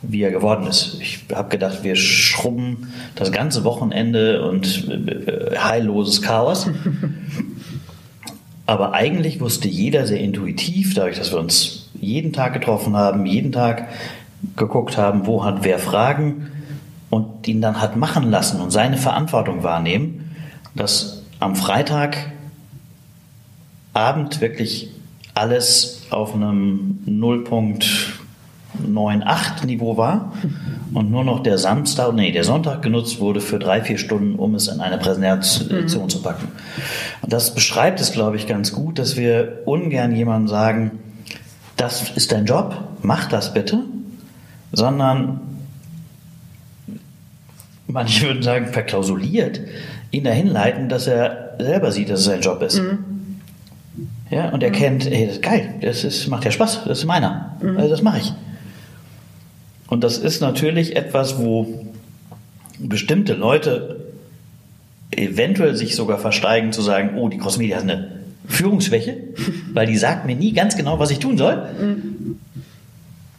Speaker 1: wie er geworden ist. Ich habe gedacht, wir schrubben das ganze Wochenende und äh, heilloses Chaos. <laughs> Aber eigentlich wusste jeder sehr intuitiv, dadurch, dass wir uns jeden Tag getroffen haben, jeden Tag geguckt haben, wo hat wer Fragen und ihn dann hat machen lassen und seine Verantwortung wahrnehmen, dass am Freitagabend wirklich alles auf einem Nullpunkt 9,8 Niveau war und nur noch der Samstag, nee, der Sonntag genutzt wurde für drei, vier Stunden, um es in eine Präsentation mhm. zu packen. Und das beschreibt es, glaube ich, ganz gut, dass wir ungern jemandem sagen, das ist dein Job, mach das bitte, sondern manche würden sagen, verklausuliert, ihn dahin leiten, dass er selber sieht, dass es sein Job ist. Mhm. Ja, und er mhm. kennt, ey, das ist geil, das ist, macht ja Spaß, das ist meiner, mhm. also das mache ich. Und das ist natürlich etwas, wo bestimmte Leute eventuell sich sogar versteigen zu sagen, oh, die Crossmedia hat eine Führungsschwäche, <laughs> weil die sagt mir nie ganz genau, was ich tun soll. Mhm.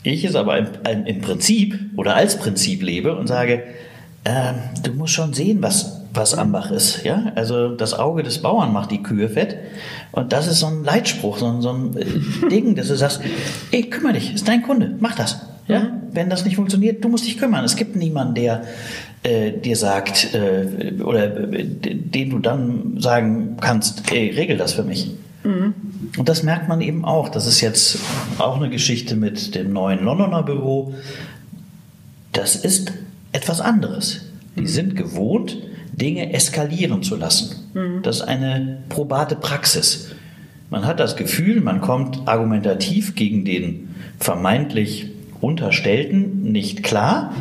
Speaker 1: Ich es aber im, im, Prinzip oder als Prinzip lebe und sage, äh, du musst schon sehen, was, was Ambach ist. Ja? Also das Auge des Bauern macht die Kühe fett. Und das ist so ein Leitspruch, so ein, so ein äh, <laughs> Ding, dass du sagst, ey, kümmere dich, ist dein Kunde, mach das. Wenn das nicht funktioniert, du musst dich kümmern. Es gibt niemanden, der äh, dir sagt, äh, oder äh, den du dann sagen kannst, ey, regel das für mich. Mhm. Und das merkt man eben auch. Das ist jetzt auch eine Geschichte mit dem neuen Londoner Büro. Das ist etwas anderes. Die mhm. sind gewohnt, Dinge eskalieren zu lassen. Mhm. Das ist eine probate Praxis. Man hat das Gefühl, man kommt argumentativ gegen den vermeintlich Unterstellten nicht klar.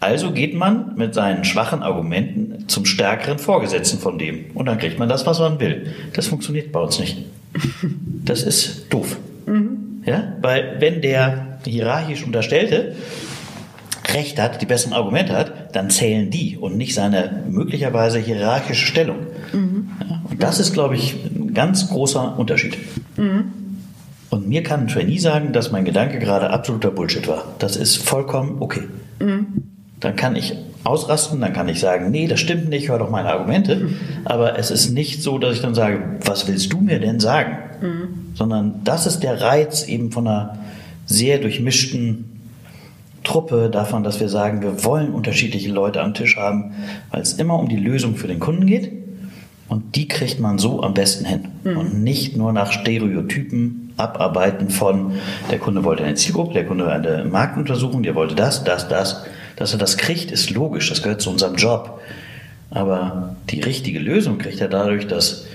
Speaker 1: Also geht man mit seinen schwachen Argumenten zum stärkeren Vorgesetzten von dem. Und dann kriegt man das, was man will. Das funktioniert bei uns nicht. Das ist doof. Mhm. Ja? Weil wenn der hierarchisch Unterstellte Recht hat, die besseren Argumente hat, dann zählen die und nicht seine möglicherweise hierarchische Stellung. Mhm. Ja? Und das ist, glaube ich, ein ganz großer Unterschied. Mhm. Und mir kann ein Trainee sagen, dass mein Gedanke gerade absoluter Bullshit war. Das ist vollkommen okay. Mhm. Dann kann ich ausrasten, dann kann ich sagen, nee, das stimmt nicht, hör doch meine Argumente. Mhm. Aber es ist nicht so, dass ich dann sage, was willst du mir denn sagen? Mhm. Sondern das ist der Reiz eben von einer sehr durchmischten Truppe davon, dass wir sagen, wir wollen unterschiedliche Leute am Tisch haben, weil es immer um die Lösung für den Kunden geht. Und die kriegt man so am besten hin. Mhm. Und nicht nur nach Stereotypen Abarbeiten von, der Kunde wollte eine Zielgruppe, der Kunde eine Marktuntersuchung, der wollte das, das, das. Dass er das kriegt, ist logisch, das gehört zu unserem Job. Aber die richtige Lösung kriegt er dadurch, dass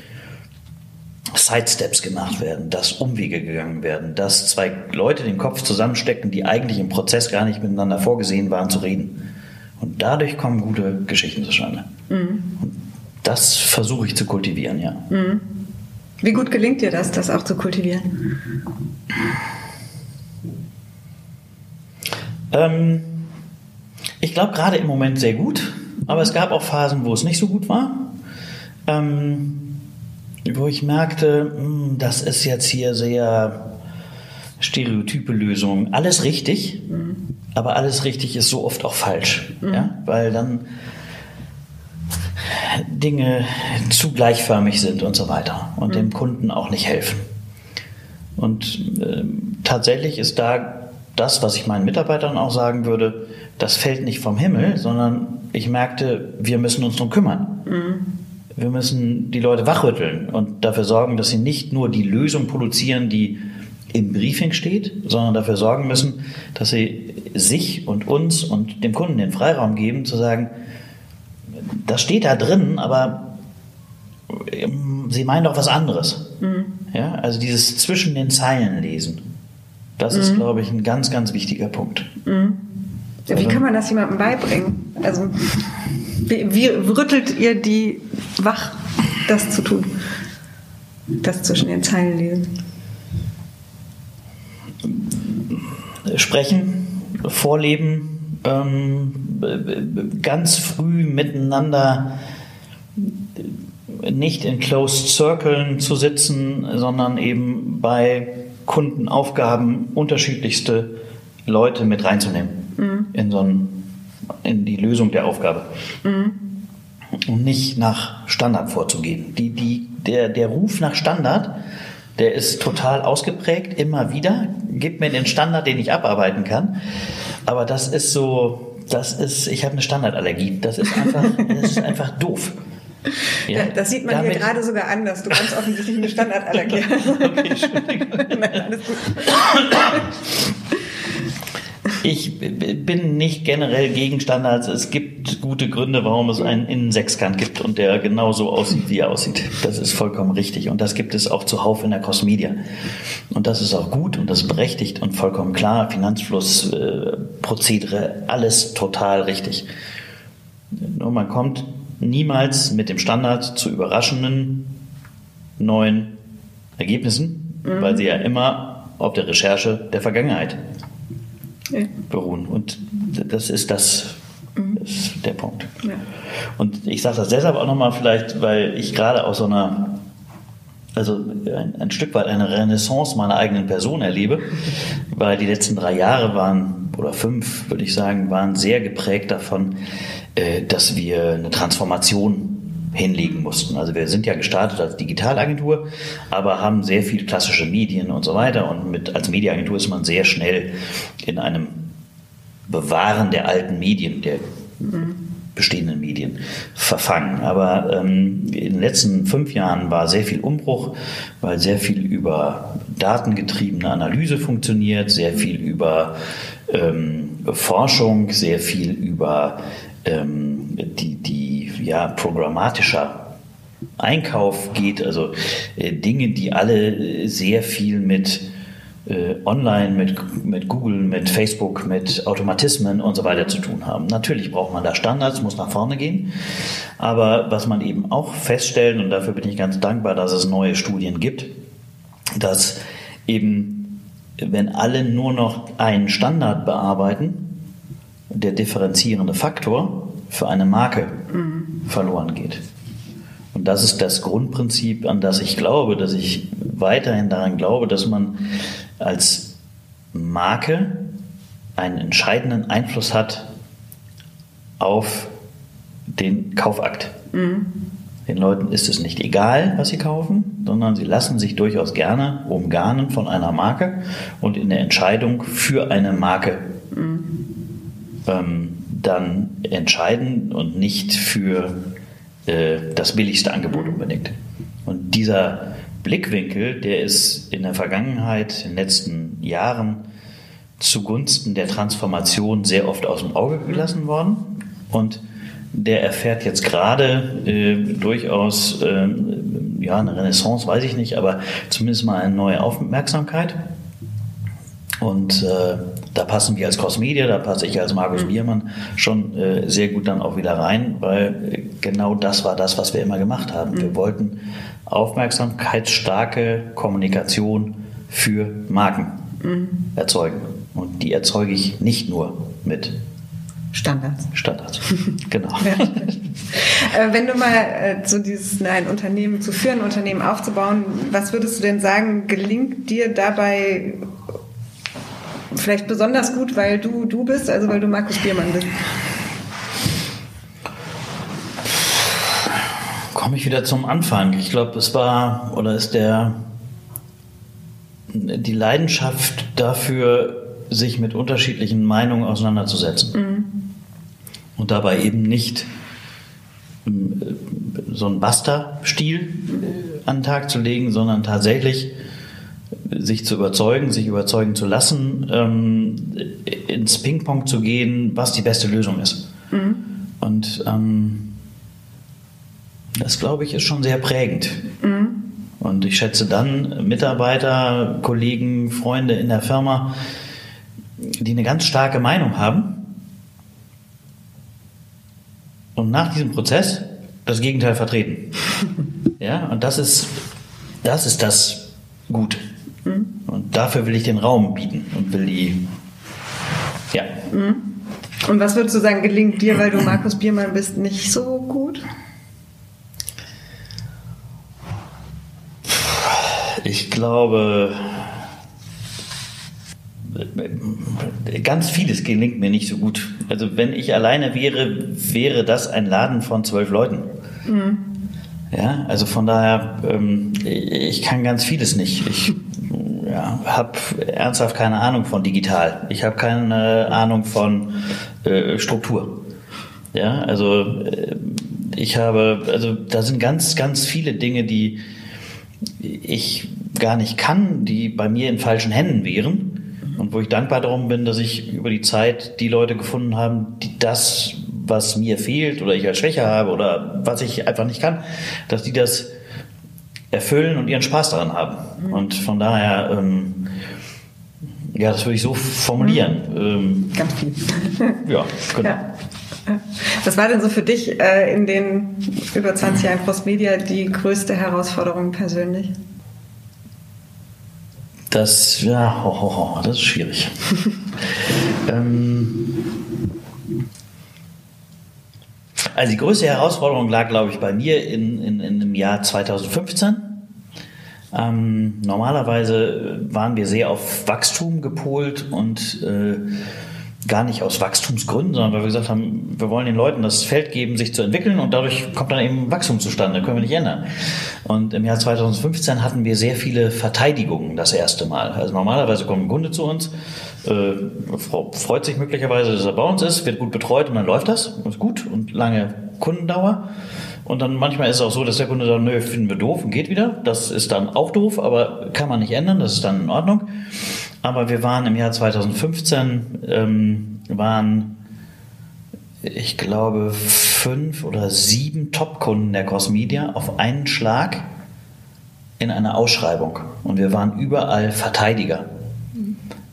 Speaker 1: Sidesteps gemacht werden, dass Umwege gegangen werden, dass zwei Leute den Kopf zusammenstecken, die eigentlich im Prozess gar nicht miteinander vorgesehen waren zu reden. Und dadurch kommen gute Geschichten zustande. Mhm. Und das versuche ich zu kultivieren, ja. Mhm.
Speaker 3: Wie gut gelingt dir das, das auch zu kultivieren?
Speaker 1: Ähm, ich glaube gerade im Moment sehr gut, aber es gab auch Phasen, wo es nicht so gut war. Ähm, wo ich merkte, mh, hm, das ist jetzt hier sehr stereotype Lösung. Alles richtig, mhm. aber alles richtig ist so oft auch falsch. Mhm. Ja? Weil dann Dinge zu gleichförmig sind und so weiter und mhm. dem Kunden auch nicht helfen. Und äh, tatsächlich ist da das, was ich meinen Mitarbeitern auch sagen würde, das fällt nicht vom Himmel, sondern ich merkte, wir müssen uns darum kümmern. Mhm. Wir müssen die Leute wachrütteln und dafür sorgen, dass sie nicht nur die Lösung produzieren, die im Briefing steht, sondern dafür sorgen müssen, dass sie sich und uns und dem Kunden den Freiraum geben, zu sagen, das steht da drin, aber ähm, sie meinen doch was anderes. Mhm. Ja, also dieses zwischen den Zeilen lesen. Das mhm. ist, glaube ich, ein ganz, ganz wichtiger Punkt.
Speaker 3: Mhm. Wie also, kann man das jemandem beibringen? Also, wie, wie rüttelt ihr die wach, das zu tun? Das zwischen den Zeilen lesen?
Speaker 1: Sprechen, vorleben, ähm, ganz früh miteinander nicht in Closed Circles zu sitzen, sondern eben bei Kundenaufgaben unterschiedlichste Leute mit reinzunehmen mhm. in so ein, in die Lösung der Aufgabe. Mhm. Und nicht nach Standard vorzugehen. Die, die, der, der Ruf nach Standard, der ist total ausgeprägt, immer wieder. Gib mir den Standard, den ich abarbeiten kann. Aber das ist so, das ist, ich habe eine Standardallergie. Das ist einfach, <laughs> das ist einfach doof.
Speaker 3: Ja, das sieht man hier gerade sogar anders. Du ganz offensichtlich eine Standardallergie <laughs> hast. okay, Entschuldigung. <laughs> Nein, alles gut. <coughs>
Speaker 1: Ich bin nicht generell gegen Standards. Es gibt gute Gründe, warum es einen Innensechskant gibt und der genauso aussieht, wie er aussieht. Das ist vollkommen richtig. Und das gibt es auch zuhauf in der Crossmedia. Und das ist auch gut und das ist berechtigt und vollkommen klar. Finanzfluss, äh, Prozedere, alles total richtig. Nur man kommt niemals mit dem Standard zu überraschenden neuen Ergebnissen, mhm. weil sie ja immer auf der Recherche der Vergangenheit. Beruhen. Und das ist das, mhm. ist der Punkt. Ja. Und ich sage das deshalb auch nochmal vielleicht, weil ich gerade aus so einer also ein, ein, Stück weit eine Renaissance meiner eigenen Person erlebe, <laughs> weil die letzten drei Jahre waren, oder fünf, würde ich sagen, waren sehr geprägt davon, äh, dass wir eine Transformation hinlegen mussten. Also wir sind ja gestartet als Digitalagentur, aber haben sehr viel klassische Medien und so weiter. Und mit, als Mediaagentur ist man sehr schnell in einem Bewahren der alten Medien, der bestehenden Medien verfangen. Aber ähm, in den letzten fünf Jahren war sehr viel Umbruch, weil sehr viel über datengetriebene Analyse funktioniert, sehr viel über ähm, Forschung, sehr viel über ähm, die, die ja, programmatischer Einkauf geht, also äh, Dinge, die alle sehr viel mit äh, online, mit, mit Google, mit Facebook, mit Automatismen und so weiter zu tun haben. Natürlich braucht man da Standards, muss nach vorne gehen. Aber was man eben auch feststellt, und dafür bin ich ganz dankbar, dass es neue Studien gibt, dass eben, wenn alle nur noch einen Standard bearbeiten, der differenzierende Faktor für eine Marke mhm. Verloren geht. Und das ist das Grundprinzip, an das ich glaube, dass ich weiterhin daran glaube, dass man als Marke einen entscheidenden Einfluss hat auf den Kaufakt. Mhm. Den Leuten ist es nicht egal, was sie kaufen, sondern sie lassen sich durchaus gerne umgarnen von einer Marke und in der Entscheidung für eine Marke mhm ähm, dann entscheiden und nicht für äh, das billigste Angebot unbedingt. Und dieser Blickwinkel, der ist in der Vergangenheit, in den letzten Jahren zugunsten der Transformation sehr oft aus dem Auge gelassen worden. Und der erfährt jetzt gerade äh, durchaus äh, ja, eine Renaissance, weiß ich nicht, aber zumindest mal eine neue Aufmerksamkeit. Und äh, da passen wir als Crossmedia, da passe ich als Markus mhm. Biermann schon äh, sehr gut dann auch wieder rein, weil äh, genau das war das, was wir immer gemacht haben. Mhm. Wir wollten aufmerksamkeitsstarke Kommunikation für Marken mhm. erzeugen. Und die erzeuge ich nicht nur mit
Speaker 3: Standards.
Speaker 1: Standards, <laughs> genau.
Speaker 3: Ja. Äh, wenn du mal äh, so dieses, ein Unternehmen zu führen, ein Unternehmen aufzubauen, was würdest du denn sagen, gelingt dir dabei vielleicht besonders gut, weil du du bist, also weil du Markus Biermann bist?
Speaker 1: Komme ich wieder zum Anfang. Ich glaube, es war oder ist der die Leidenschaft dafür, sich mit unterschiedlichen Meinungen auseinanderzusetzen. Mhm. Und dabei eben nicht äh, so einen Basta-Stil an den Tag zu legen, sondern tatsächlich sich zu überzeugen, sich überzeugen zu lassen, ähm, ins Ping-Pong zu gehen, was die beste Lösung ist. Mhm. Und ähm, das, glaube ich, ist schon sehr prägend. Mhm. Und ich schätze dann Mitarbeiter, Kollegen, Freunde in der Firma, die eine ganz starke Meinung haben und nach diesem Prozess das Gegenteil vertreten. <laughs> Ja, und das ist das, ist das Gute. Mhm. Und dafür will ich den Raum bieten und will die, ja.
Speaker 3: Mhm. Und was würdest du sagen, gelingt dir, weil du Markus Biermann bist, nicht so gut?
Speaker 1: Ich glaube, ganz vieles gelingt mir nicht so gut. Also wenn ich alleine wäre, wäre das ein Laden von zwölf Leuten. Mhm. Ja, also von daher, ähm, ich kann ganz vieles nicht. Ich ja, habe ernsthaft keine Ahnung von digital. Ich habe keine Ahnung von äh, Struktur. Ja, also äh, ich habe, also da sind ganz, ganz viele Dinge, die ich gar nicht kann, die bei mir in falschen Händen wären und wo ich dankbar darum bin, dass ich über die Zeit die Leute gefunden habe, die das, was mir fehlt oder ich als Schwäche habe oder was ich einfach nicht kann, dass die das erfüllen und ihren Spaß daran haben. Und von daher, ähm, ja, das würde ich so formulieren. Ähm,
Speaker 3: Ganz viel. <laughs> ja, genau. Ja. Was war denn so für dich äh, in den über 20 Jahren Cross Media die größte Herausforderung persönlich?
Speaker 1: Das, ja, ho, ho, ho, das ist schwierig. <laughs> ähm, also die größte Herausforderung lag, glaube ich, bei mir in, in, in dem Jahr 2015. Ähm, normalerweise waren wir sehr auf Wachstum gepolt und äh, gar nicht aus Wachstumsgründen, sondern weil wir gesagt haben, wir wollen den Leuten das Feld geben, sich zu entwickeln und dadurch kommt dann eben Wachstum zustande, können wir nicht ändern. Und im Jahr 2015 hatten wir sehr viele Verteidigungen das erste Mal. Also normalerweise kommt ein Kunde zu uns, äh, freut sich möglicherweise, dass er bei uns ist, wird gut betreut und dann läuft das, ist gut und lange Kundendauer. Und dann manchmal ist es auch so, dass der Kunde sagt, nö, finden wir doof und geht wieder. Das ist dann auch doof, aber kann man nicht ändern, das ist dann in Ordnung. Aber wir waren im Jahr 2015, ähm, waren, ich glaube, fünf oder sieben Top-Kunden der Cosmedia auf einen Schlag in einer Ausschreibung. Und wir waren überall Verteidiger.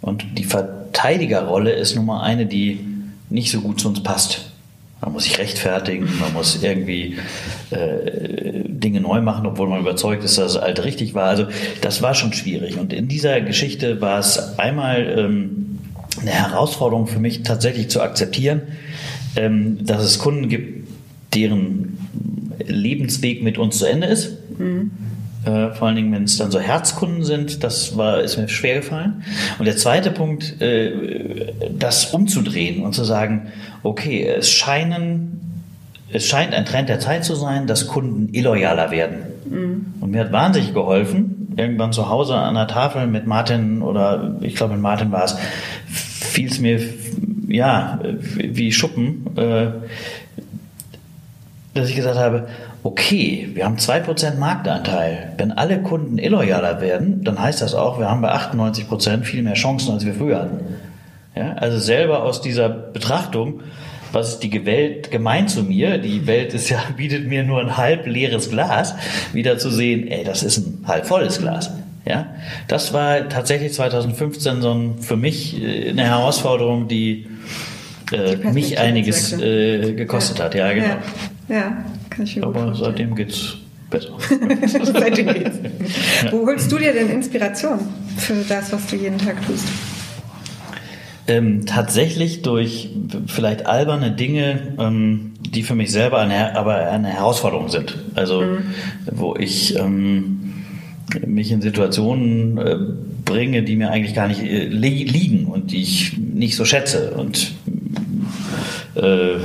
Speaker 1: Und die Verteidigerrolle ist nun mal eine, die nicht so gut zu uns passt. Man muss sich rechtfertigen, man muss irgendwie äh, Dinge neu machen, obwohl man überzeugt ist, dass das alte richtig war. Also das war schon schwierig. Und in dieser Geschichte war es einmal ähm, eine Herausforderung für mich tatsächlich zu akzeptieren, ähm, dass es Kunden gibt, deren Lebensweg mit uns zu Ende ist. Mhm. Äh, vor allen Dingen, wenn es dann so Herzkunden sind, das war, ist mir schwer gefallen. Und der zweite Punkt, äh, das umzudrehen und zu sagen, okay, es scheinen, es scheint ein Trend der Zeit zu sein, dass Kunden illoyaler werden. Mhm. Und mir hat wahnsinnig geholfen, irgendwann zu Hause an der Tafel mit Martin oder ich glaube mit Martin war es, fiel es mir ja wie Schuppen, äh, dass ich gesagt habe, okay, wir haben 2% Marktanteil. Wenn alle Kunden illoyaler werden, dann heißt das auch, wir haben bei 98% viel mehr Chancen, als wir früher hatten. Ja, also selber aus dieser Betrachtung, was ist die Welt gemein zu mir? Die Welt ist ja, <laughs> bietet mir nur ein halb leeres Glas, wieder zu sehen, ey, das ist ein halb volles Glas. Ja, das war tatsächlich 2015 so ein, für mich äh, eine Herausforderung, die, äh, die mich einiges äh, gekostet ja. hat. Ja, genau.
Speaker 3: Ja, ja. Kann ich mir
Speaker 1: Aber gut seitdem geht's besser. <laughs>
Speaker 3: seitdem geht's. Ja. Wo holst du dir denn Inspiration für das, was du jeden Tag tust?
Speaker 1: Ähm, tatsächlich durch vielleicht alberne Dinge, ähm, die für mich selber eine, aber eine Herausforderung sind. Also mhm. wo ich ähm, mich in Situationen äh, bringe, die mir eigentlich gar nicht äh, li liegen und die ich nicht so schätze und äh,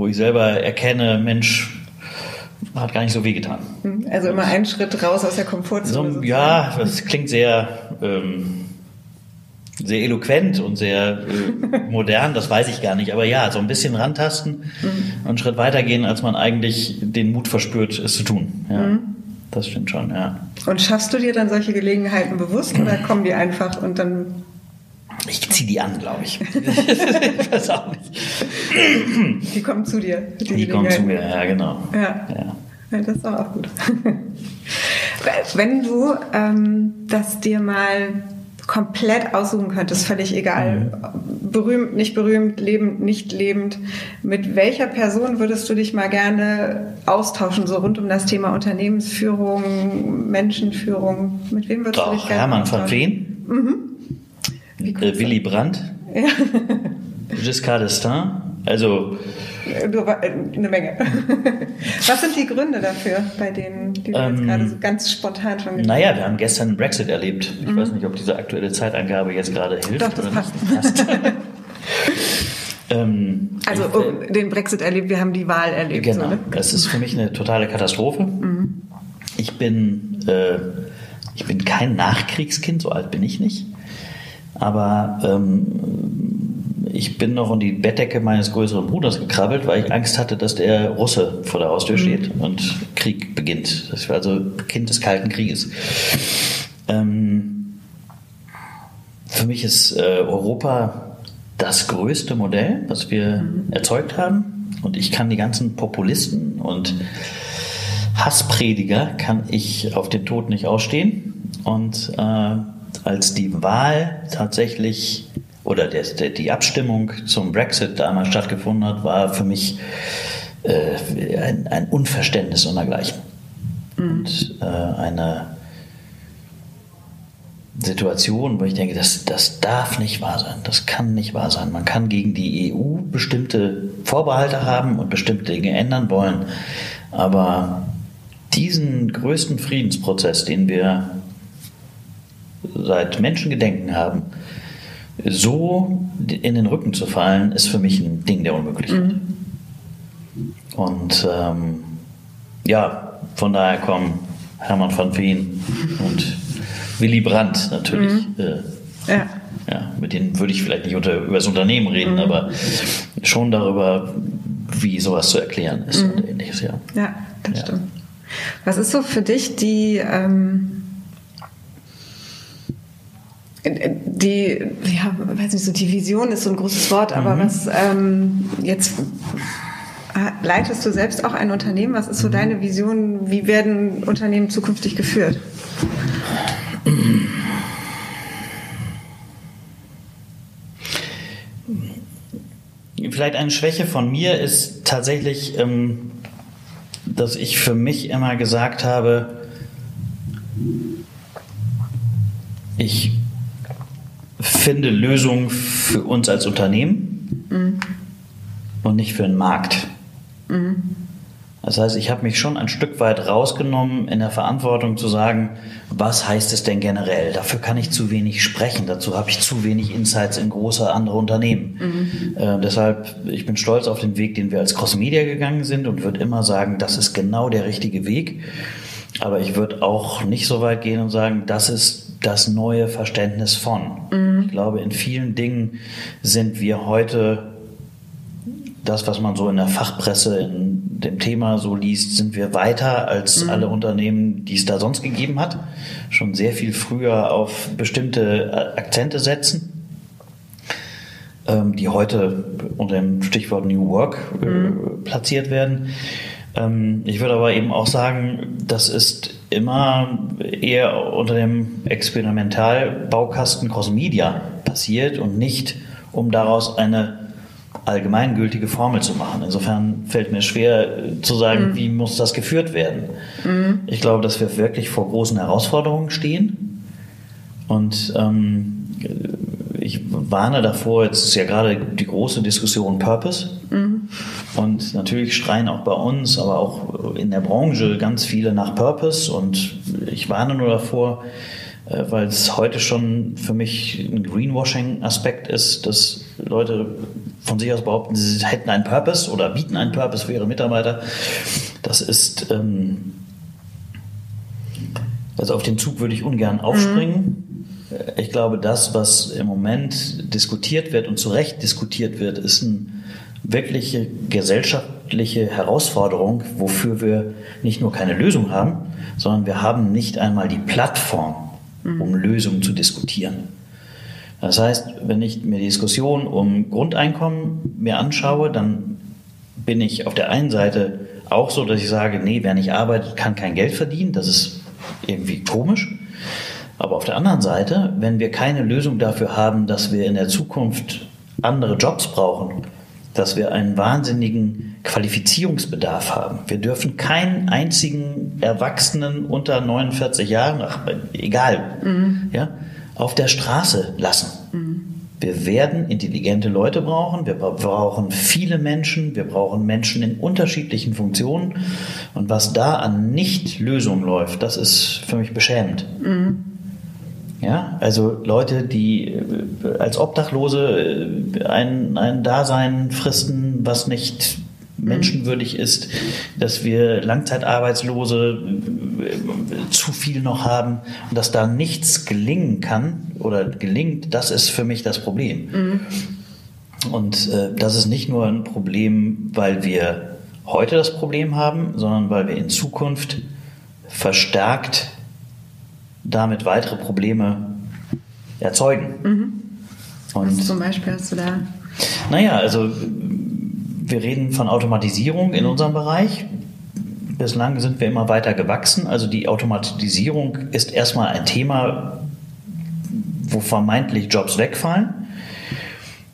Speaker 1: wo ich selber erkenne, Mensch, hat gar nicht so wehgetan.
Speaker 3: Hm, also immer einen Schritt raus aus der Komfortzone.
Speaker 1: So, ja, das klingt sehr, ähm, sehr eloquent und sehr äh, <laughs> modern, das weiß ich gar nicht. Aber ja, so ein bisschen rantasten mhm. und einen Schritt weitergehen, als man eigentlich den Mut verspürt, es zu tun. Ja, mhm. Das stimmt schon, ja.
Speaker 3: Und schaffst du dir dann solche Gelegenheiten bewusst oder kommen die einfach und dann
Speaker 1: ich ziehe die an, glaube ich. ich weiß auch
Speaker 3: nicht. Die kommen zu dir.
Speaker 1: Die, die kommen zu mir, ja, genau.
Speaker 3: Ja. ja. ja das ist auch gut. <laughs> Wenn du ähm, das dir mal komplett aussuchen könntest, völlig egal, mhm. berühmt, nicht berühmt, lebend, nicht lebend, mit welcher Person würdest du dich mal gerne austauschen, so rund um das Thema Unternehmensführung, Menschenführung? Mit wem würdest
Speaker 1: Doch,
Speaker 3: du dich gerne
Speaker 1: Hermann von Feen? Mhm. Äh, Willy Brandt? Ja. Giscard d'Estaing? Also
Speaker 3: äh, eine Menge. <laughs> Was sind die Gründe dafür, bei denen, die du ähm, jetzt gerade so ganz spontan schon
Speaker 1: gesagt Naja, wir haben gestern einen Brexit erlebt. Ich mhm. weiß nicht, ob diese aktuelle Zeitangabe jetzt gerade hilft.
Speaker 3: Doch, das passt. passt. <laughs> ähm, also ich, oh, den Brexit erlebt, wir haben die Wahl erlebt.
Speaker 1: Genau, so, ne? das ist für mich eine totale Katastrophe. Mhm. Ich bin, äh, ich bin kein Nachkriegskind, so alt bin ich nicht. Aber ähm, ich bin noch in die Bettdecke meines größeren Bruders gekrabbelt, weil ich Angst hatte, dass der Russe vor der Haustür mhm. steht und Krieg beginnt. Das war also Kind des Kalten Krieges. Ähm, für mich ist äh, Europa das größte Modell, was wir mhm. erzeugt haben. Und ich kann die ganzen Populisten und Hassprediger kann ich auf den Tod nicht ausstehen. Und äh, als die Wahl tatsächlich oder der, der, die Abstimmung zum Brexit damals stattgefunden hat, war für mich äh, ein, ein, Unverständnis untergleichen. Mhm. Und äh, eine Situation, wo ich denke, das, das darf nicht wahr sein, das kann nicht wahr sein. Man kann gegen die EU bestimmte Vorbehalte haben und bestimmte Dinge ändern wollen, aber diesen größten Friedensprozess, den wir seit Menschengedenken haben, so in den Rücken zu fallen, ist für mich ein Ding der Unmöglichkeit. Mhm. Und ähm, ja, von daher kommen Hermann van Veen und Willy Brandt natürlich. Mhm. Äh, ja. ja. Mit denen würde ich vielleicht nicht unter, über das Unternehmen reden, mhm. aber schon darüber, wie sowas zu erklären ist und
Speaker 3: mhm. ähnliches, ja. Ja, das ja. stimmt. Was ist so für dich die ähm die, ja, weiß nicht, so die Vision ist so ein großes Wort, aber mhm. was ähm, jetzt äh, leitest du selbst auch ein Unternehmen? Was ist so mhm. deine Vision? Wie werden Unternehmen zukünftig geführt?
Speaker 1: Vielleicht eine Schwäche von mir ist tatsächlich, ähm, dass ich für mich immer gesagt habe, ich finde Lösungen für uns als Unternehmen mhm. und nicht für den Markt. Mhm. Das heißt, ich habe mich schon ein Stück weit rausgenommen in der Verantwortung zu sagen, was heißt es denn generell? Dafür kann ich zu wenig sprechen, dazu habe ich zu wenig Insights in große andere Unternehmen. Mhm. Äh, deshalb, ich bin stolz auf den Weg, den wir als Cross Media gegangen sind und würde immer sagen, das ist genau der richtige Weg. Aber ich würde auch nicht so weit gehen und sagen, das ist das neue Verständnis von. Mhm. Ich glaube, in vielen Dingen sind wir heute das, was man so in der Fachpresse in dem Thema so liest, sind wir weiter als mhm. alle Unternehmen, die es da sonst gegeben hat. Schon sehr viel früher auf bestimmte Akzente setzen, ähm, die heute unter dem Stichwort New Work äh, mhm. platziert werden. Ähm, ich würde aber eben auch sagen, das ist immer eher unter dem Experimentalbaukasten Cross Media passiert und nicht, um daraus eine allgemeingültige Formel zu machen. Insofern fällt mir schwer zu sagen, mhm. wie muss das geführt werden. Mhm. Ich glaube, dass wir wirklich vor großen Herausforderungen stehen und ähm, ich warne davor, jetzt ist ja gerade die große Diskussion Purpose. Mhm. Und natürlich schreien auch bei uns, aber auch in der Branche ganz viele nach Purpose. Und ich warne nur davor, äh, weil es heute schon für mich ein Greenwashing-Aspekt ist, dass Leute von sich aus behaupten, sie hätten einen Purpose oder bieten einen Purpose für ihre Mitarbeiter. Das ist, ähm, also auf den Zug würde ich ungern aufspringen. Mhm ich glaube, das, was im Moment diskutiert wird und zu Recht diskutiert wird, ist ein wirkliche gesellschaftliche Herausforderung, wofür wir nicht nur keine Lösung haben, sondern wir haben nicht einmal die Plattform, um Lösungen zu diskutieren. Das heißt, wenn ich mir die Diskussion um Grundeinkommen mir anschaue, dann bin ich auf der einen Seite auch so, dass ich sage, nee, wer nicht arbeitet, kann kein Geld verdienen. Das ist irgendwie komisch. Aber auf der anderen Seite, wenn wir keine Lösung dafür haben, dass wir in der Zukunft andere Jobs brauchen, dass wir einen wahnsinnigen Qualifizierungsbedarf haben. Wir dürfen keinen einzigen Erwachsenen unter 49 Jahren, ach, egal, mhm. ja, auf der Straße lassen. Mhm. Wir werden intelligente Leute brauchen, wir brauchen viele Menschen, wir brauchen Menschen in unterschiedlichen Funktionen. Und was da an Nicht-Lösungen läuft, das ist für mich beschämend. Mhm. Ja, also Leute, die äh, als Obdachlose äh, ein, ein Dasein fristen, was nicht menschenwürdig ist, dass wir Langzeitarbeitslose äh, zu viel noch haben und dass da nichts gelingen kann oder gelingt, das ist für mich das Problem. Mhm. Und äh, das ist nicht nur ein Problem, weil wir heute das Problem haben, sondern weil wir in Zukunft verstärkt damit weitere Probleme erzeugen. Mhm.
Speaker 3: Und Was zum Beispiel hast du da?
Speaker 1: Naja, also wir reden von Automatisierung in unserem Bereich. Bislang sind wir immer weiter gewachsen. Also die Automatisierung ist erstmal ein Thema, wo vermeintlich Jobs wegfallen.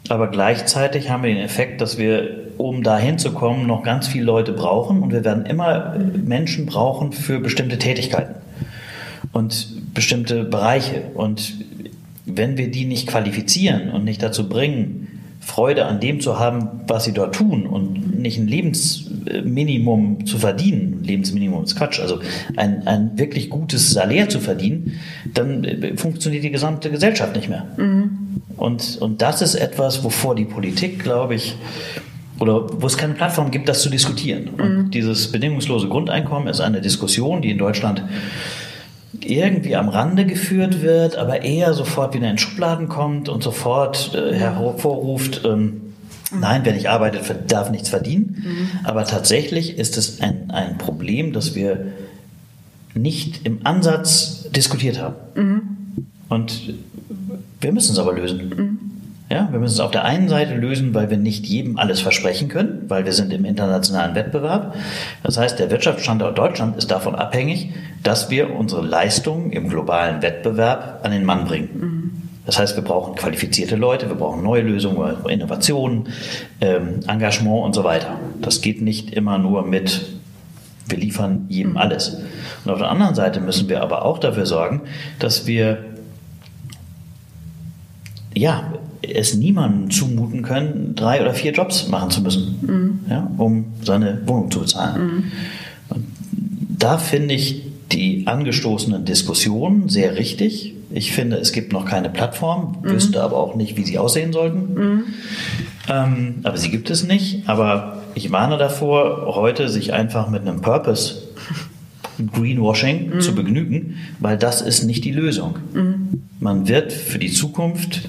Speaker 1: Aber gleichzeitig haben wir den Effekt, dass wir, um dahin zu kommen, noch ganz viele Leute brauchen und wir werden immer Menschen brauchen für bestimmte Tätigkeiten und bestimmte Bereiche. Und wenn wir die nicht qualifizieren und nicht dazu bringen, Freude an dem zu haben, was sie dort tun und nicht ein Lebensminimum zu verdienen, Lebensminimum ist Quatsch, also ein, ein wirklich gutes Salär zu verdienen, dann äh, funktioniert die gesamte Gesellschaft nicht mehr. Mhm. Und, und das ist etwas, wovor die Politik, glaube ich, oder wo es keine Plattform gibt, das zu diskutieren. Und mhm. dieses bedingungslose Grundeinkommen ist eine Diskussion, die in Deutschland irgendwie am Rande geführt wird, aber eher sofort wieder in Schubladen kommt und sofort äh, hervorruft, ähm, Nein, wer nicht arbeitet, darf nichts verdienen. Mhm. Aber tatsächlich ist es ein, ein Problem, das wir nicht im Ansatz diskutiert haben. Mhm. Und wir müssen es aber lösen. Mhm. Ja, wir müssen es auf der einen Seite lösen, weil wir nicht jedem alles versprechen können, weil wir sind im internationalen Wettbewerb. Das heißt, der Wirtschaftsstandort Deutschland ist davon abhängig, dass wir unsere Leistungen im globalen Wettbewerb an den Mann bringen. Das heißt, wir brauchen qualifizierte Leute, wir brauchen neue Lösungen, Innovationen, ähm, Engagement und so weiter. Das geht nicht immer nur mit, wir liefern jedem alles. Und auf der anderen Seite müssen wir aber auch dafür sorgen, dass wir ja, es niemandem zumuten können, drei oder vier Jobs machen zu müssen, mhm. ja, um seine Wohnung zu bezahlen. Mhm. Da finde ich die angestoßenen Diskussionen sehr richtig. Ich finde, es gibt noch keine Plattform, mhm. wüsste aber auch nicht, wie sie aussehen sollten. Mhm. Ähm, aber sie gibt es nicht. Aber ich warne davor, heute sich einfach mit einem Purpose <laughs> Greenwashing mhm. zu begnügen, weil das ist nicht die Lösung. Mhm. Man wird für die Zukunft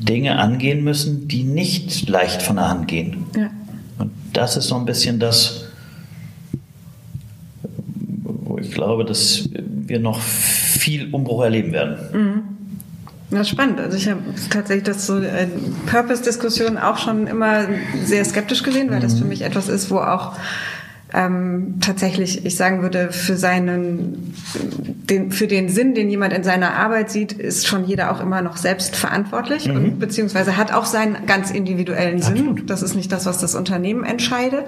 Speaker 1: Dinge angehen müssen, die nicht leicht von der Hand gehen. Ja. Und das ist so ein bisschen das, wo ich glaube, dass wir noch viel Umbruch erleben werden. Mhm.
Speaker 3: Ja, spannend. Also ich habe tatsächlich das so äh, Purpose-Diskussion auch schon immer sehr skeptisch gesehen, weil mhm. das für mich etwas ist, wo auch ähm, tatsächlich, ich sagen würde, für seinen, den, für den Sinn, den jemand in seiner Arbeit sieht, ist schon jeder auch immer noch selbst verantwortlich mhm. und beziehungsweise hat auch seinen ganz individuellen Sinn. Absolut. Das ist nicht das, was das Unternehmen entscheidet.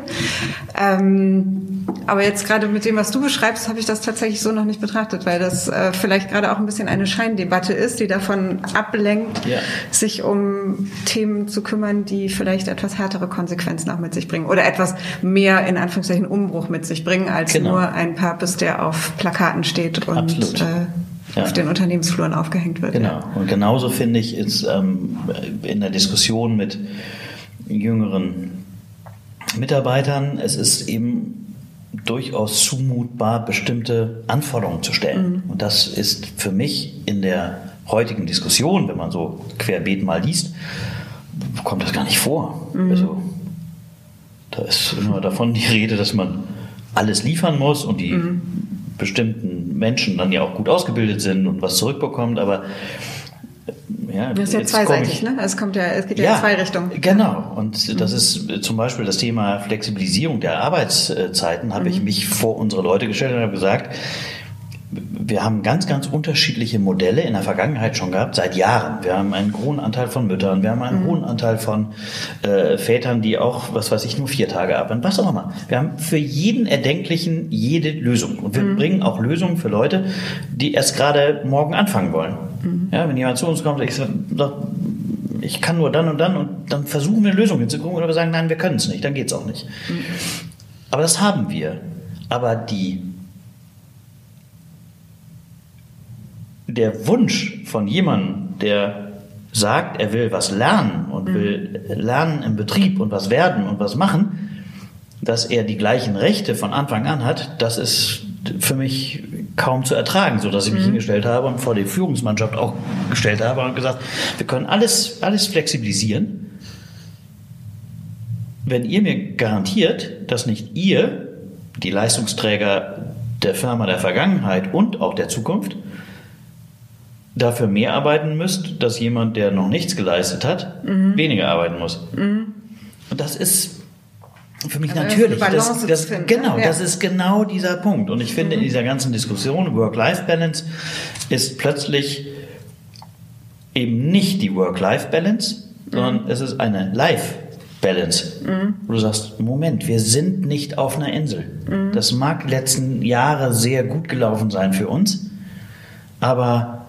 Speaker 3: Ähm, aber jetzt gerade mit dem, was du beschreibst, habe ich das tatsächlich so noch nicht betrachtet, weil das äh, vielleicht gerade auch ein bisschen eine Scheindebatte ist, die davon ablenkt, ja. sich um Themen zu kümmern, die vielleicht etwas härtere Konsequenzen auch mit sich bringen oder etwas mehr in Anführungszeichen Umbruch mit sich bringen, als genau. nur ein Purpose, der auf Plakaten steht und äh, ja. auf den Unternehmensfluren aufgehängt wird.
Speaker 1: Genau. Und genauso finde ich, ist ähm, in der Diskussion mit jüngeren Mitarbeitern, es ist eben durchaus zumutbar, bestimmte Anforderungen zu stellen. Mhm. Und das ist für mich in der heutigen Diskussion, wenn man so querbeet mal liest, kommt das gar nicht vor. Mhm. Also Da ist immer davon die Rede, dass man alles liefern muss und die mhm. bestimmten Menschen dann ja auch gut ausgebildet sind und was zurückbekommt, aber
Speaker 3: ja, das ist ja zweiseitig, ich, ne? Es kommt ja, es geht ja, ja, in zwei Richtungen.
Speaker 1: Genau. Und das ist zum Beispiel das Thema Flexibilisierung der Arbeitszeiten, habe mhm. ich mich vor unsere Leute gestellt und habe gesagt, wir haben ganz, ganz unterschiedliche Modelle in der Vergangenheit schon gehabt, seit Jahren. Wir haben einen hohen Anteil von Müttern, wir haben einen mhm. hohen Anteil von äh, Vätern, die auch, was weiß ich, nur vier Tage arbeiten, was auch immer. Wir haben für jeden Erdenklichen jede Lösung. Und wir mhm. bringen auch Lösungen für Leute, die erst gerade morgen anfangen wollen. Mhm. Ja, wenn jemand zu uns kommt, ich sage, ich kann nur dann und dann und dann versuchen wir eine Lösung hinzugucken oder wir sagen, nein, wir können es nicht, dann geht es auch nicht. Mhm. Aber das haben wir. Aber die der Wunsch von jemandem, der sagt, er will was lernen und mhm. will lernen im Betrieb und was werden und was machen, dass er die gleichen Rechte von Anfang an hat, das ist für mich kaum zu ertragen, so dass ich mich mhm. hingestellt habe und vor die Führungsmannschaft auch gestellt habe und gesagt, wir können alles, alles flexibilisieren. Wenn ihr mir garantiert, dass nicht ihr, die Leistungsträger der Firma der Vergangenheit und auch der Zukunft, dafür mehr arbeiten müsst, dass jemand, der noch nichts geleistet hat, mhm. weniger arbeiten muss. Mhm. Und das ist für mich Aber natürlich. Das, das, finden, genau, ja. das ist genau dieser Punkt. Und ich finde, mhm. in dieser ganzen Diskussion Work-Life-Balance ist plötzlich eben nicht die Work-Life-Balance, sondern mhm. es ist eine Life-Balance. Mhm. Du sagst, Moment, wir sind nicht auf einer Insel. Mhm. Das mag letzten Jahre sehr gut gelaufen sein für uns, aber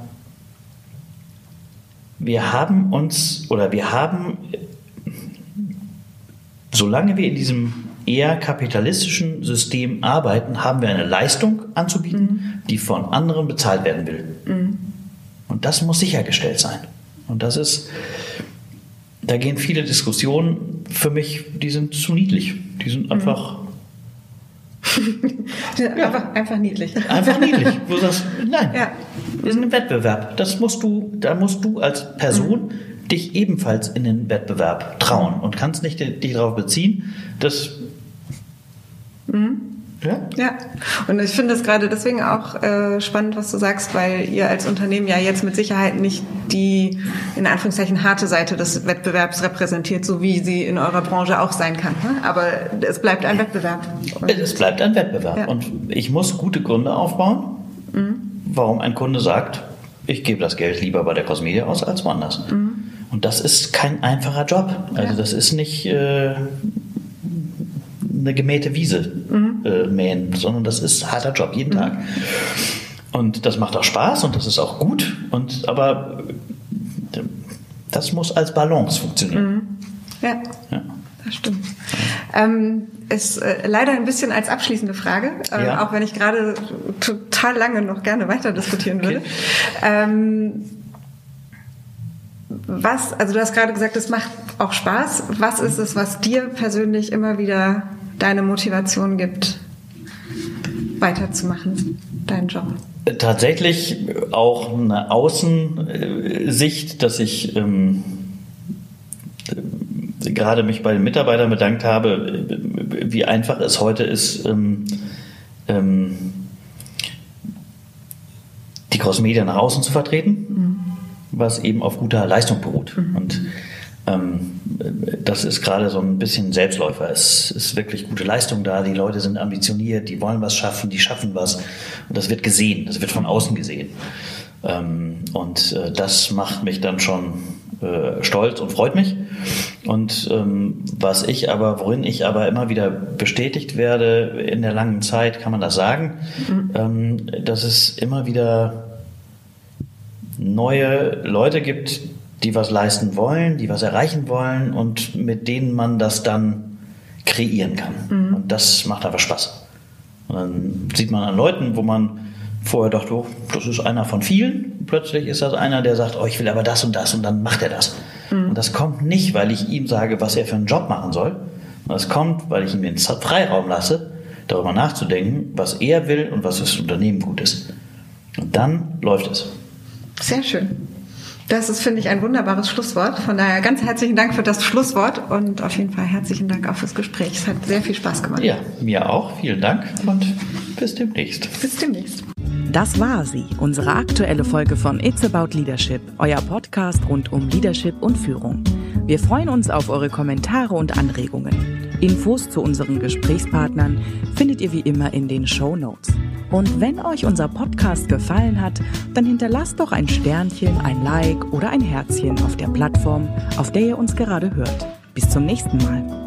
Speaker 1: wir haben uns oder wir haben, solange wir in diesem eher kapitalistischen System arbeiten, haben wir eine Leistung anzubieten, mhm. die von anderen bezahlt werden will. Mhm. Und das muss sichergestellt sein. Und das ist, da gehen viele Diskussionen für mich, die sind zu niedlich. Die sind mhm. einfach <laughs>
Speaker 3: ja. einfach, einfach niedlich.
Speaker 1: Einfach niedlich. <laughs> Du sagst, nein, ja. wir sind im Wettbewerb. Das musst du, da musst du als Person mhm. dich ebenfalls in den Wettbewerb trauen und kannst nicht dich darauf beziehen, dass
Speaker 3: mhm. Ja? ja, und ich finde es gerade deswegen auch äh, spannend, was du sagst, weil ihr als Unternehmen ja jetzt mit Sicherheit nicht die in Anführungszeichen harte Seite des Wettbewerbs repräsentiert, so wie sie in eurer Branche auch sein kann. Ne? Aber es bleibt ein Wettbewerb.
Speaker 1: Und es bleibt ein Wettbewerb. Ja. Und ich muss gute Gründe aufbauen, mhm. warum ein Kunde sagt, ich gebe das Geld lieber bei der Cosmedia aus als woanders. Mhm. Und das ist kein einfacher Job. Also ja. das ist nicht äh, eine gemähte Wiese mhm. äh, mähen, sondern das ist harter Job jeden mhm. Tag. Und das macht auch Spaß und das ist auch gut. Und aber das muss als Balance funktionieren.
Speaker 3: Mhm. Ja. ja. Das stimmt. Ähm, ist äh, leider ein bisschen als abschließende Frage, äh, ja. auch wenn ich gerade total lange noch gerne weiter diskutieren würde. Okay. Ähm, was, also du hast gerade gesagt, es macht auch Spaß. Was ist es, was dir persönlich immer wieder deine Motivation gibt, weiterzumachen, deinen Job?
Speaker 1: Tatsächlich auch eine Außensicht, dass ich ähm, gerade mich bei den Mitarbeitern bedankt habe, wie einfach es heute ist, ähm, ähm, die Crossmedia nach außen zu vertreten, mhm. was eben auf guter Leistung beruht. Mhm. Und ähm, das ist gerade so ein bisschen Selbstläufer. Es ist wirklich gute Leistung da. Die Leute sind ambitioniert, die wollen was schaffen, die schaffen was. Und das wird gesehen, das wird von außen gesehen. Ähm, und äh, das macht mich dann schon äh, stolz und freut mich. Und ähm, was ich aber, worin ich aber immer wieder bestätigt werde in der langen Zeit, kann man das sagen, mhm. dass es immer wieder neue Leute gibt, die was leisten wollen, die was erreichen wollen und mit denen man das dann kreieren kann. Mhm. Und das macht einfach Spaß. Und dann sieht man an Leuten, wo man vorher dachte, oh, das ist einer von vielen. Plötzlich ist das einer, der sagt, oh, ich will aber das und das und dann macht er das. Mhm. Und das kommt nicht, weil ich ihm sage, was er für einen Job machen soll. Das kommt, weil ich ihm den Freiraum lasse, darüber nachzudenken, was er will und was das Unternehmen gut ist. Und dann läuft es.
Speaker 3: Sehr schön. Das ist, finde ich, ein wunderbares Schlusswort. Von daher ganz herzlichen Dank für das Schlusswort und auf jeden Fall herzlichen Dank auch fürs Gespräch. Es hat sehr viel Spaß gemacht.
Speaker 1: Ja, mir auch. Vielen Dank und bis demnächst.
Speaker 3: Bis demnächst.
Speaker 2: Das war sie, unsere aktuelle Folge von It's About Leadership, euer Podcast rund um Leadership und Führung. Wir freuen uns auf eure Kommentare und Anregungen. Infos zu unseren Gesprächspartnern findet ihr wie immer in den Show Notes. Und wenn euch unser Podcast gefallen hat, dann hinterlasst doch ein Sternchen, ein Like oder ein Herzchen auf der Plattform, auf der ihr uns gerade hört. Bis zum nächsten Mal.